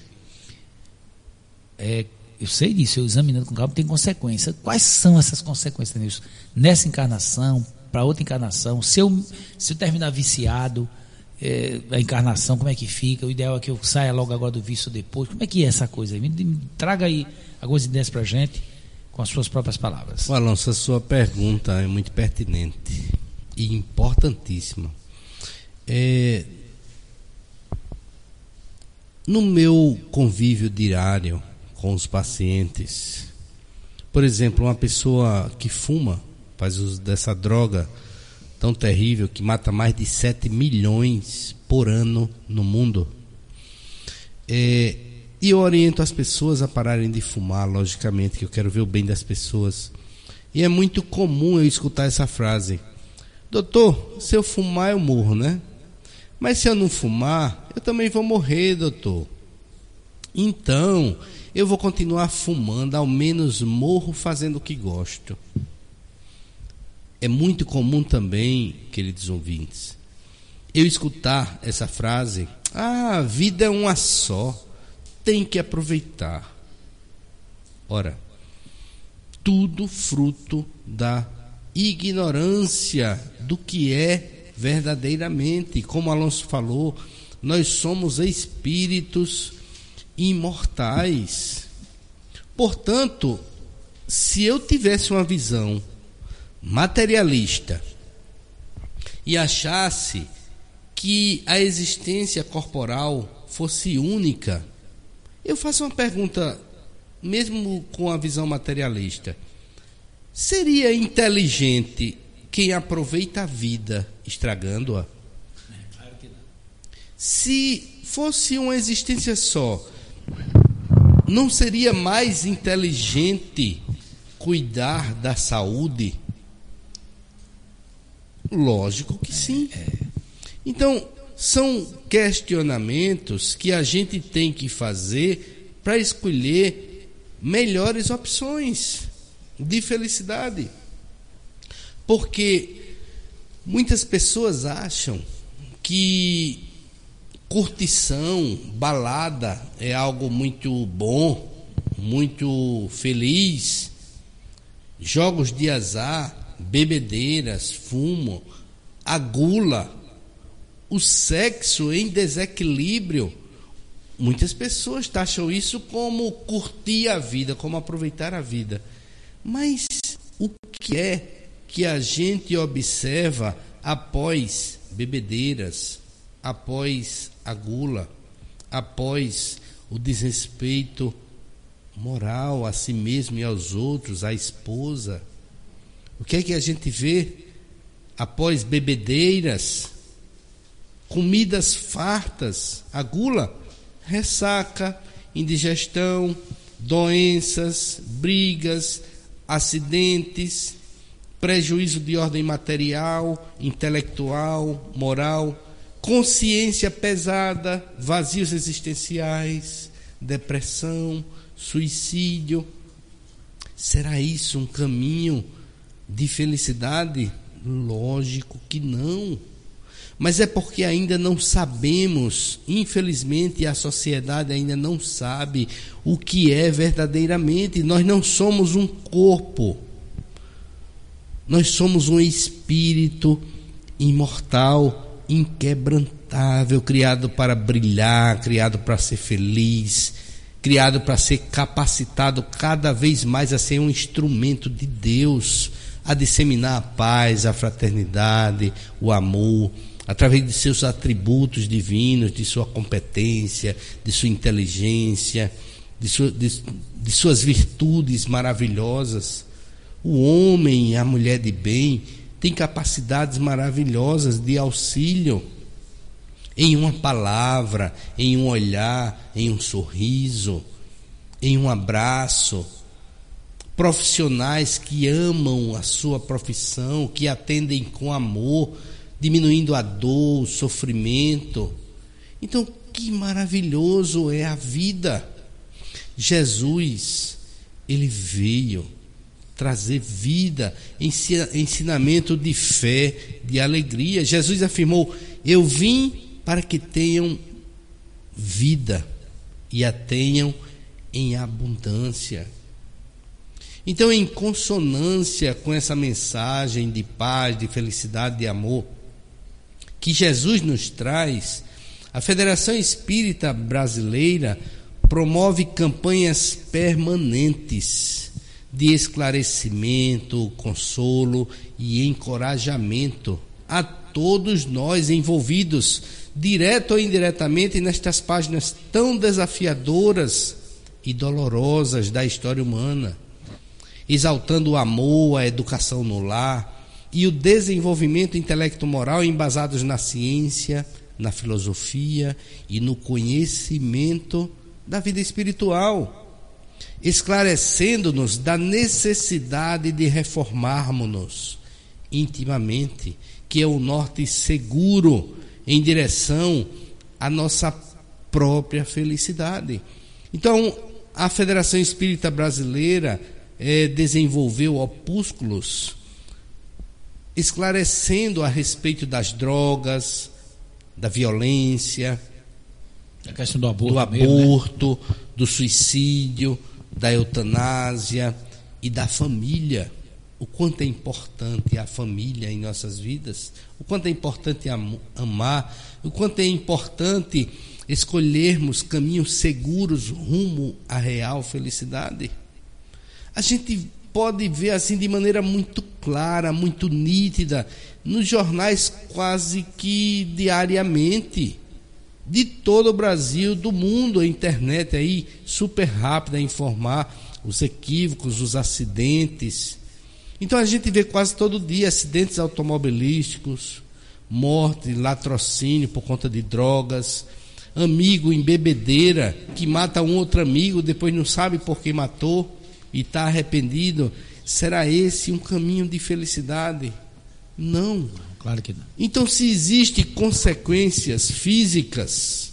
É, eu sei disso, eu examinando com calma, tem consequências. Quais são essas consequências nisso? Nessa encarnação, para outra encarnação, se eu, se eu terminar viciado, é, a encarnação, como é que fica? O ideal é que eu saia logo agora do vício depois. Como é que é essa coisa? Me, me traga aí algumas ideias para gente com as suas próprias palavras. Alonso, a sua pergunta é muito pertinente e importantíssima. É, no meu convívio diário com os pacientes, por exemplo, uma pessoa que fuma, faz uso dessa droga tão terrível que mata mais de 7 milhões por ano no mundo. É, e eu oriento as pessoas a pararem de fumar, logicamente, que eu quero ver o bem das pessoas. E é muito comum eu escutar essa frase: Doutor, se eu fumar eu morro, né? Mas se eu não fumar, eu também vou morrer, doutor. Então, eu vou continuar fumando, ao menos morro fazendo o que gosto. É muito comum também, queridos ouvintes, eu escutar essa frase: ah, a vida é uma só, tem que aproveitar. Ora, tudo fruto da ignorância do que é verdadeiramente. Como Alonso falou, nós somos espíritos imortais. Portanto, se eu tivesse uma visão materialista e achasse que a existência corporal fosse única, eu faço uma pergunta, mesmo com a visão materialista: Seria inteligente quem aproveita a vida estragando-a? Se fosse uma existência só, não seria mais inteligente cuidar da saúde? Lógico que sim. Então, são questionamentos que a gente tem que fazer para escolher melhores opções de felicidade. Porque muitas pessoas acham que curtição, balada é algo muito bom, muito feliz. Jogos de azar, bebedeiras, fumo, a gula, o sexo em desequilíbrio. Muitas pessoas taxam isso como curtir a vida, como aproveitar a vida. Mas o que é que a gente observa após bebedeiras, após a gula, após o desrespeito moral a si mesmo e aos outros, à esposa? O que é que a gente vê após bebedeiras, comidas fartas, a gula, ressaca, indigestão, doenças, brigas, acidentes, prejuízo de ordem material, intelectual, moral, consciência pesada, vazios existenciais, depressão, suicídio. Será isso um caminho de felicidade? Lógico que não. Mas é porque ainda não sabemos, infelizmente a sociedade ainda não sabe o que é verdadeiramente. Nós não somos um corpo, nós somos um espírito imortal, inquebrantável, criado para brilhar, criado para ser feliz, criado para ser capacitado cada vez mais a ser um instrumento de Deus, a disseminar a paz, a fraternidade, o amor através de seus atributos divinos, de sua competência, de sua inteligência, de, sua, de, de suas virtudes maravilhosas. O homem e a mulher de bem têm capacidades maravilhosas de auxílio em uma palavra, em um olhar, em um sorriso, em um abraço. Profissionais que amam a sua profissão, que atendem com amor diminuindo a dor, o sofrimento. Então, que maravilhoso é a vida. Jesus, ele veio trazer vida, ensinamento de fé, de alegria. Jesus afirmou: Eu vim para que tenham vida e a tenham em abundância. Então, em consonância com essa mensagem de paz, de felicidade, de amor, que Jesus nos traz, a Federação Espírita Brasileira promove campanhas permanentes de esclarecimento, consolo e encorajamento a todos nós envolvidos, direto ou indiretamente, nestas páginas tão desafiadoras e dolorosas da história humana, exaltando o amor, a educação no lar, e o desenvolvimento intelecto-moral embasados na ciência, na filosofia e no conhecimento da vida espiritual, esclarecendo-nos da necessidade de reformarmos-nos intimamente, que é o norte seguro em direção à nossa própria felicidade. Então, a Federação Espírita Brasileira eh, desenvolveu opúsculos esclarecendo a respeito das drogas, da violência, a questão do aborto, do, aborto mesmo, né? do suicídio, da eutanásia e da família. O quanto é importante a família em nossas vidas, o quanto é importante amar, o quanto é importante escolhermos caminhos seguros rumo à real felicidade. A gente pode ver assim de maneira muito clara, muito nítida, nos jornais quase que diariamente, de todo o Brasil, do mundo, a internet aí super rápida a informar os equívocos, os acidentes. Então a gente vê quase todo dia acidentes automobilísticos, morte, latrocínio por conta de drogas, amigo em bebedeira que mata um outro amigo, depois não sabe por que matou e está arrependido. Será esse um caminho de felicidade? Não. Claro que não. Então, se existem consequências físicas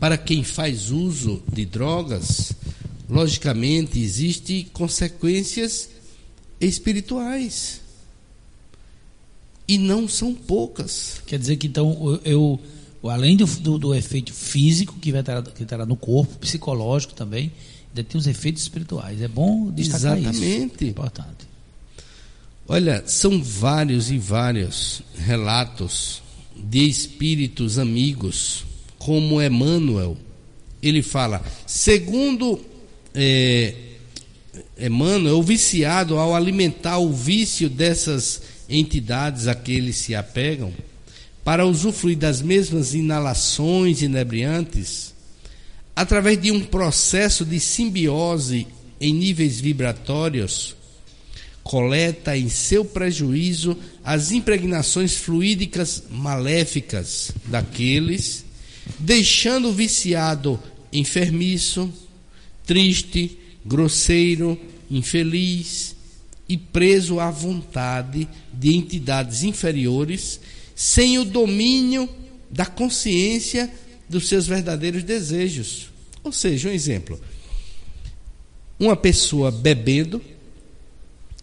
para quem faz uso de drogas, logicamente existem consequências espirituais. E não são poucas. Quer dizer que então eu, além do, do, do efeito físico que vai estar que estará no corpo, psicológico também, ainda tem os efeitos espirituais. É bom destacar Exatamente. isso. Exatamente. Importante. Olha, são vários e vários relatos de espíritos amigos, como Emmanuel. Ele fala, segundo é, Emmanuel, o viciado, ao alimentar o vício dessas entidades a que eles se apegam, para usufruir das mesmas inalações inebriantes, através de um processo de simbiose em níveis vibratórios, coleta em seu prejuízo as impregnações fluídicas maléficas daqueles, deixando o viciado enfermiço, triste, grosseiro, infeliz e preso à vontade de entidades inferiores, sem o domínio da consciência dos seus verdadeiros desejos. Ou seja, um exemplo: uma pessoa bebendo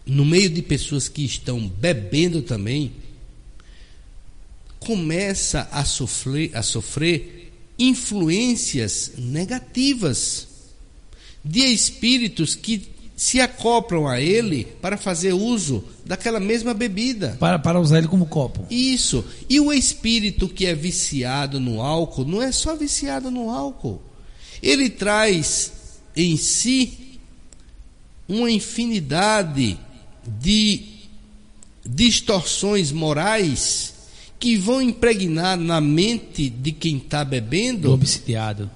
no meio de pessoas que estão bebendo também, começa a sofrer, a sofrer influências negativas de espíritos que se acoplam a ele para fazer uso daquela mesma bebida. Para, para usar ele como copo. Isso. E o espírito que é viciado no álcool não é só viciado no álcool. Ele traz em si uma infinidade de distorções morais que vão impregnar na mente de quem está bebendo. Do obsidiado.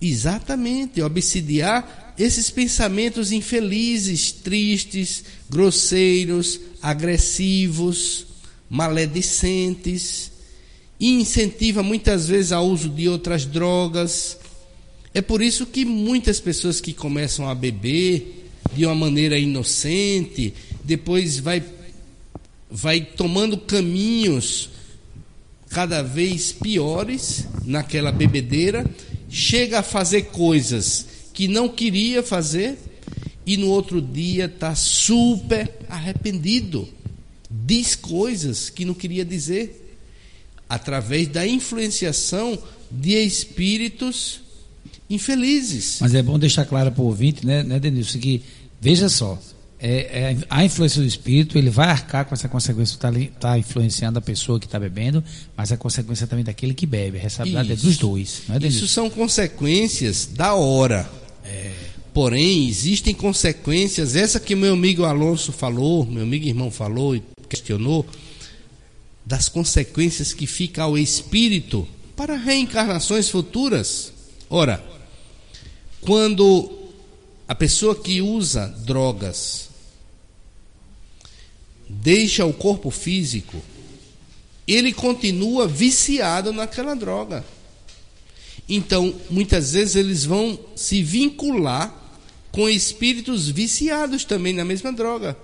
Exatamente, obsidiar esses pensamentos infelizes, tristes, grosseiros, agressivos, maledicentes, e incentiva muitas vezes ao uso de outras drogas. É por isso que muitas pessoas que começam a beber de uma maneira inocente, depois vai, vai tomando caminhos cada vez piores naquela bebedeira, chega a fazer coisas que não queria fazer e no outro dia está super arrependido, diz coisas que não queria dizer, através da influenciação de espíritos infelizes. Mas é bom deixar claro para o ouvinte, né, né Denilson, que veja só, é, é, a influência do espírito, ele vai arcar com essa consequência, está tá influenciando a pessoa que está bebendo, mas a consequência também daquele que bebe. A responsabilidade Isso. é dos dois. É Isso são consequências da hora. É. Porém, existem consequências, essa que meu amigo Alonso falou, meu amigo irmão falou e questionou, das consequências que fica ao espírito para reencarnações futuras. Ora, quando a pessoa que usa drogas deixa o corpo físico, ele continua viciado naquela droga. Então, muitas vezes eles vão se vincular com espíritos viciados também na mesma droga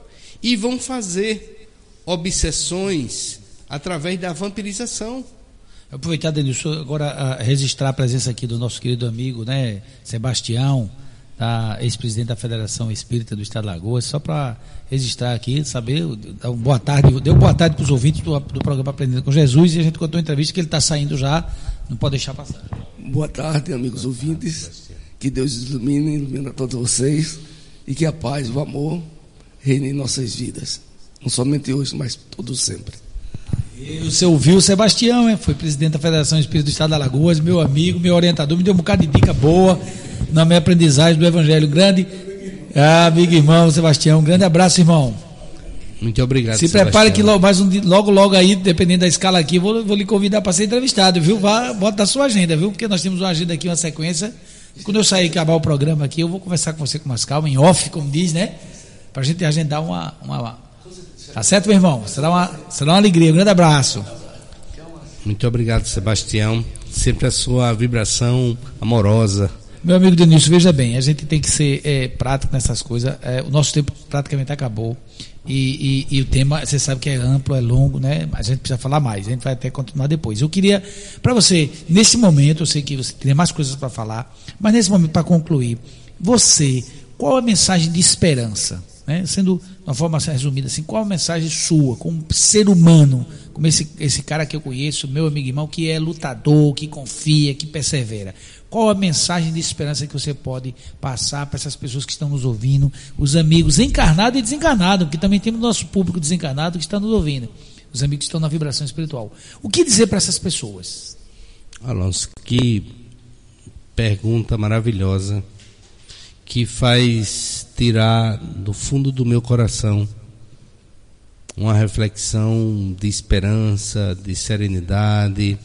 e vão fazer obsessões através da vampirização. Aproveitar, Denilson, agora registrar a presença aqui do nosso querido amigo, né, Sebastião, da ex-presidente da Federação Espírita do Estado de Lagoas, só para registrar aqui, saber, boa tarde, deu boa tarde para os ouvintes do, do, programa Aprendendo com Jesus e a gente contou uma entrevista que ele está saindo já, não pode deixar passar. Boa tarde, amigos ouvintes, que Deus ilumine, ilumine a todos vocês e que a paz, o amor reine em nossas vidas, não somente hoje, mas todos sempre. E você ouviu o Sebastião, hein? foi presidente da Federação Espírita do Estado de Alagoas, meu amigo, meu orientador, me deu um bocado de dica boa na minha aprendizagem do Evangelho. Grande ah, amigo irmão Sebastião, um grande abraço, irmão. Muito obrigado. Se prepare que logo, mais um, logo, logo aí, dependendo da escala aqui, vou, vou lhe convidar para ser entrevistado, viu? Vá, bota na sua agenda, viu? Porque nós temos uma agenda aqui, uma sequência. Quando eu sair acabar o programa aqui, eu vou conversar com você com mais calma, em off, como diz, né? para a gente agendar uma, uma. Tá certo, meu irmão? Será uma, será uma alegria. Um grande abraço. Muito obrigado, Sebastião. Sempre a sua vibração amorosa. Meu amigo Denilson, veja bem, a gente tem que ser é, prático nessas coisas. É, o nosso tempo praticamente acabou. E, e, e, o tema, você sabe que é amplo, é longo, né? A gente precisa falar mais, a gente vai até continuar depois. Eu queria, para você, nesse momento, eu sei que você tem mais coisas para falar, mas nesse momento, para concluir, você, qual a mensagem de esperança? Né? Sendo de uma forma resumida assim, qual a mensagem sua, como ser humano, como esse, esse cara que eu conheço, meu amigo irmão, que é lutador, que confia, que persevera? Qual a mensagem de esperança que você pode passar para essas pessoas que estão nos ouvindo, os amigos encarnados e desencarnados, porque também temos nosso público desencarnado que está nos ouvindo, os amigos que estão na vibração espiritual. O que dizer para essas pessoas? Alonso, que pergunta maravilhosa que faz tirar do fundo do meu coração uma reflexão de esperança, de serenidade,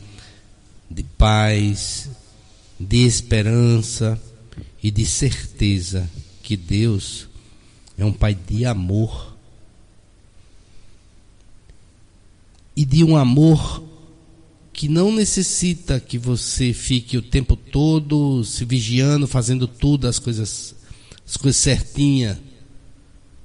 de paz, de esperança e de certeza que Deus é um Pai de amor e de um amor que não necessita que você fique o tempo todo se vigiando, fazendo tudo as coisas as coisas certinha.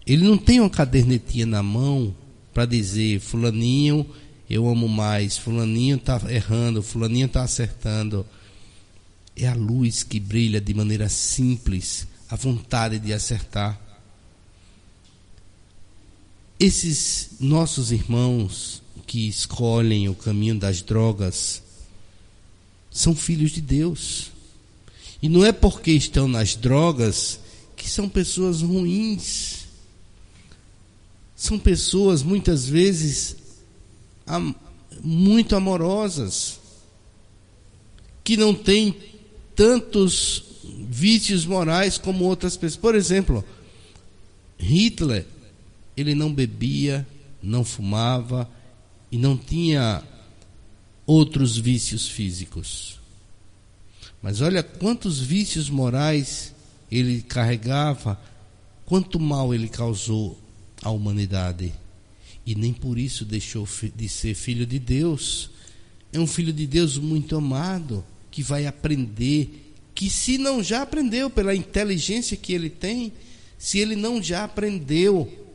Ele não tem uma cadernetinha na mão para dizer fulaninho eu amo mais, fulaninho está errando, fulaninho está acertando. É a luz que brilha de maneira simples, a vontade de acertar. Esses nossos irmãos que escolhem o caminho das drogas são filhos de Deus. E não é porque estão nas drogas que são pessoas ruins. São pessoas muitas vezes muito amorosas, que não têm tantos vícios morais como outras pessoas. Por exemplo, Hitler, ele não bebia, não fumava e não tinha outros vícios físicos. Mas olha quantos vícios morais ele carregava, quanto mal ele causou à humanidade. E nem por isso deixou de ser filho de Deus. É um filho de Deus muito amado, que vai aprender que se não já aprendeu pela inteligência que ele tem, se ele não já aprendeu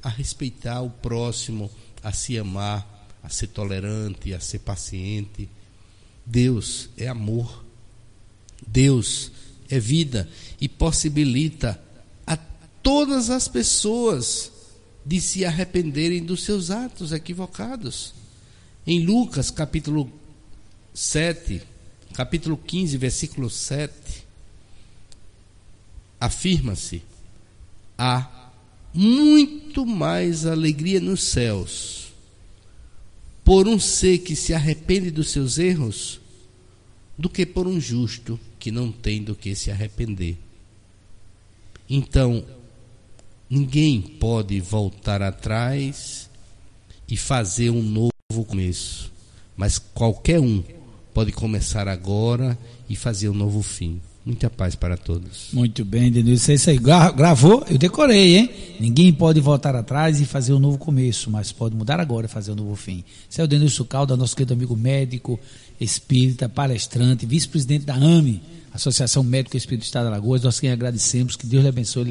a respeitar o próximo, a se amar, a ser tolerante, a ser paciente. Deus é amor. Deus é vida e possibilita a todas as pessoas de se arrependerem dos seus atos equivocados. Em Lucas capítulo 7, capítulo 15, versículo 7, afirma-se: há muito mais alegria nos céus por um ser que se arrepende dos seus erros do que por um justo que não tem do que se arrepender. Então, ninguém pode voltar atrás e fazer um novo começo, mas qualquer um pode começar agora e fazer um novo fim. Muita paz para todos. Muito bem, Denilson. Isso aí. Gravou? Eu decorei, hein? Ninguém pode voltar atrás e fazer um novo começo, mas pode mudar agora e fazer um novo fim. Esse é o Denilson Calda, nosso querido amigo médico, espírita, palestrante, vice-presidente da AME, Associação Médica Espírito do Estado de Alagoas. Nós quem agradecemos, que Deus lhe abençoe.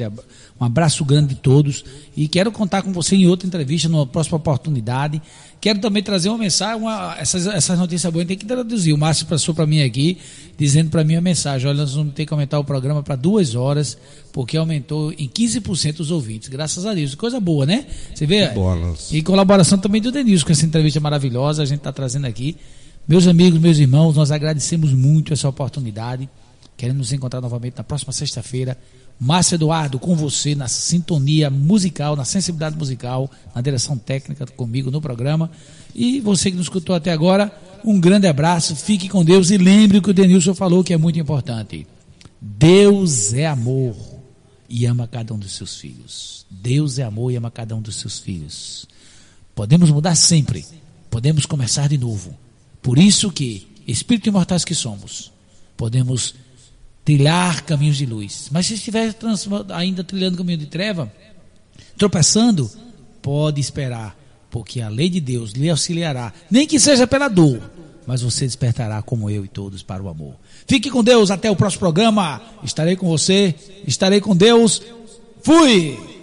Um abraço grande de todos. E quero contar com você em outra entrevista, numa próxima oportunidade. Quero também trazer uma mensagem, uma, essas, essas notícias boas tem que traduzir. O Márcio passou para mim aqui, dizendo para mim a mensagem: olha, nós vamos ter que aumentar o programa para duas horas, porque aumentou em 15% os ouvintes. Graças a Deus. Coisa boa, né? Você vê? Boa, e colaboração também do Denilson com essa entrevista maravilhosa, a gente está trazendo aqui. Meus amigos, meus irmãos, nós agradecemos muito essa oportunidade. Queremos nos encontrar novamente na próxima sexta-feira. Márcio Eduardo, com você na sintonia musical, na sensibilidade musical, na direção técnica comigo no programa. E você que nos escutou até agora, um grande abraço, fique com Deus e lembre o que o Denilson falou que é muito importante. Deus é amor e ama cada um dos seus filhos. Deus é amor e ama cada um dos seus filhos. Podemos mudar sempre, podemos começar de novo. Por isso que, espírito imortais que somos, podemos trilhar caminhos de luz. Mas se estiver ainda trilhando caminho de treva, tropeçando, pode esperar, porque a lei de Deus lhe auxiliará, nem que seja pela dor, mas você despertará como eu e todos para o amor. Fique com Deus até o próximo programa. Estarei com você, estarei com Deus. Fui!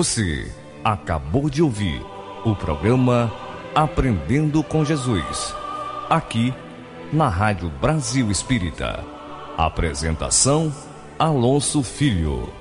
Você acabou de ouvir o programa Aprendendo com Jesus, aqui na Rádio Brasil Espírita. Apresentação Alonso Filho.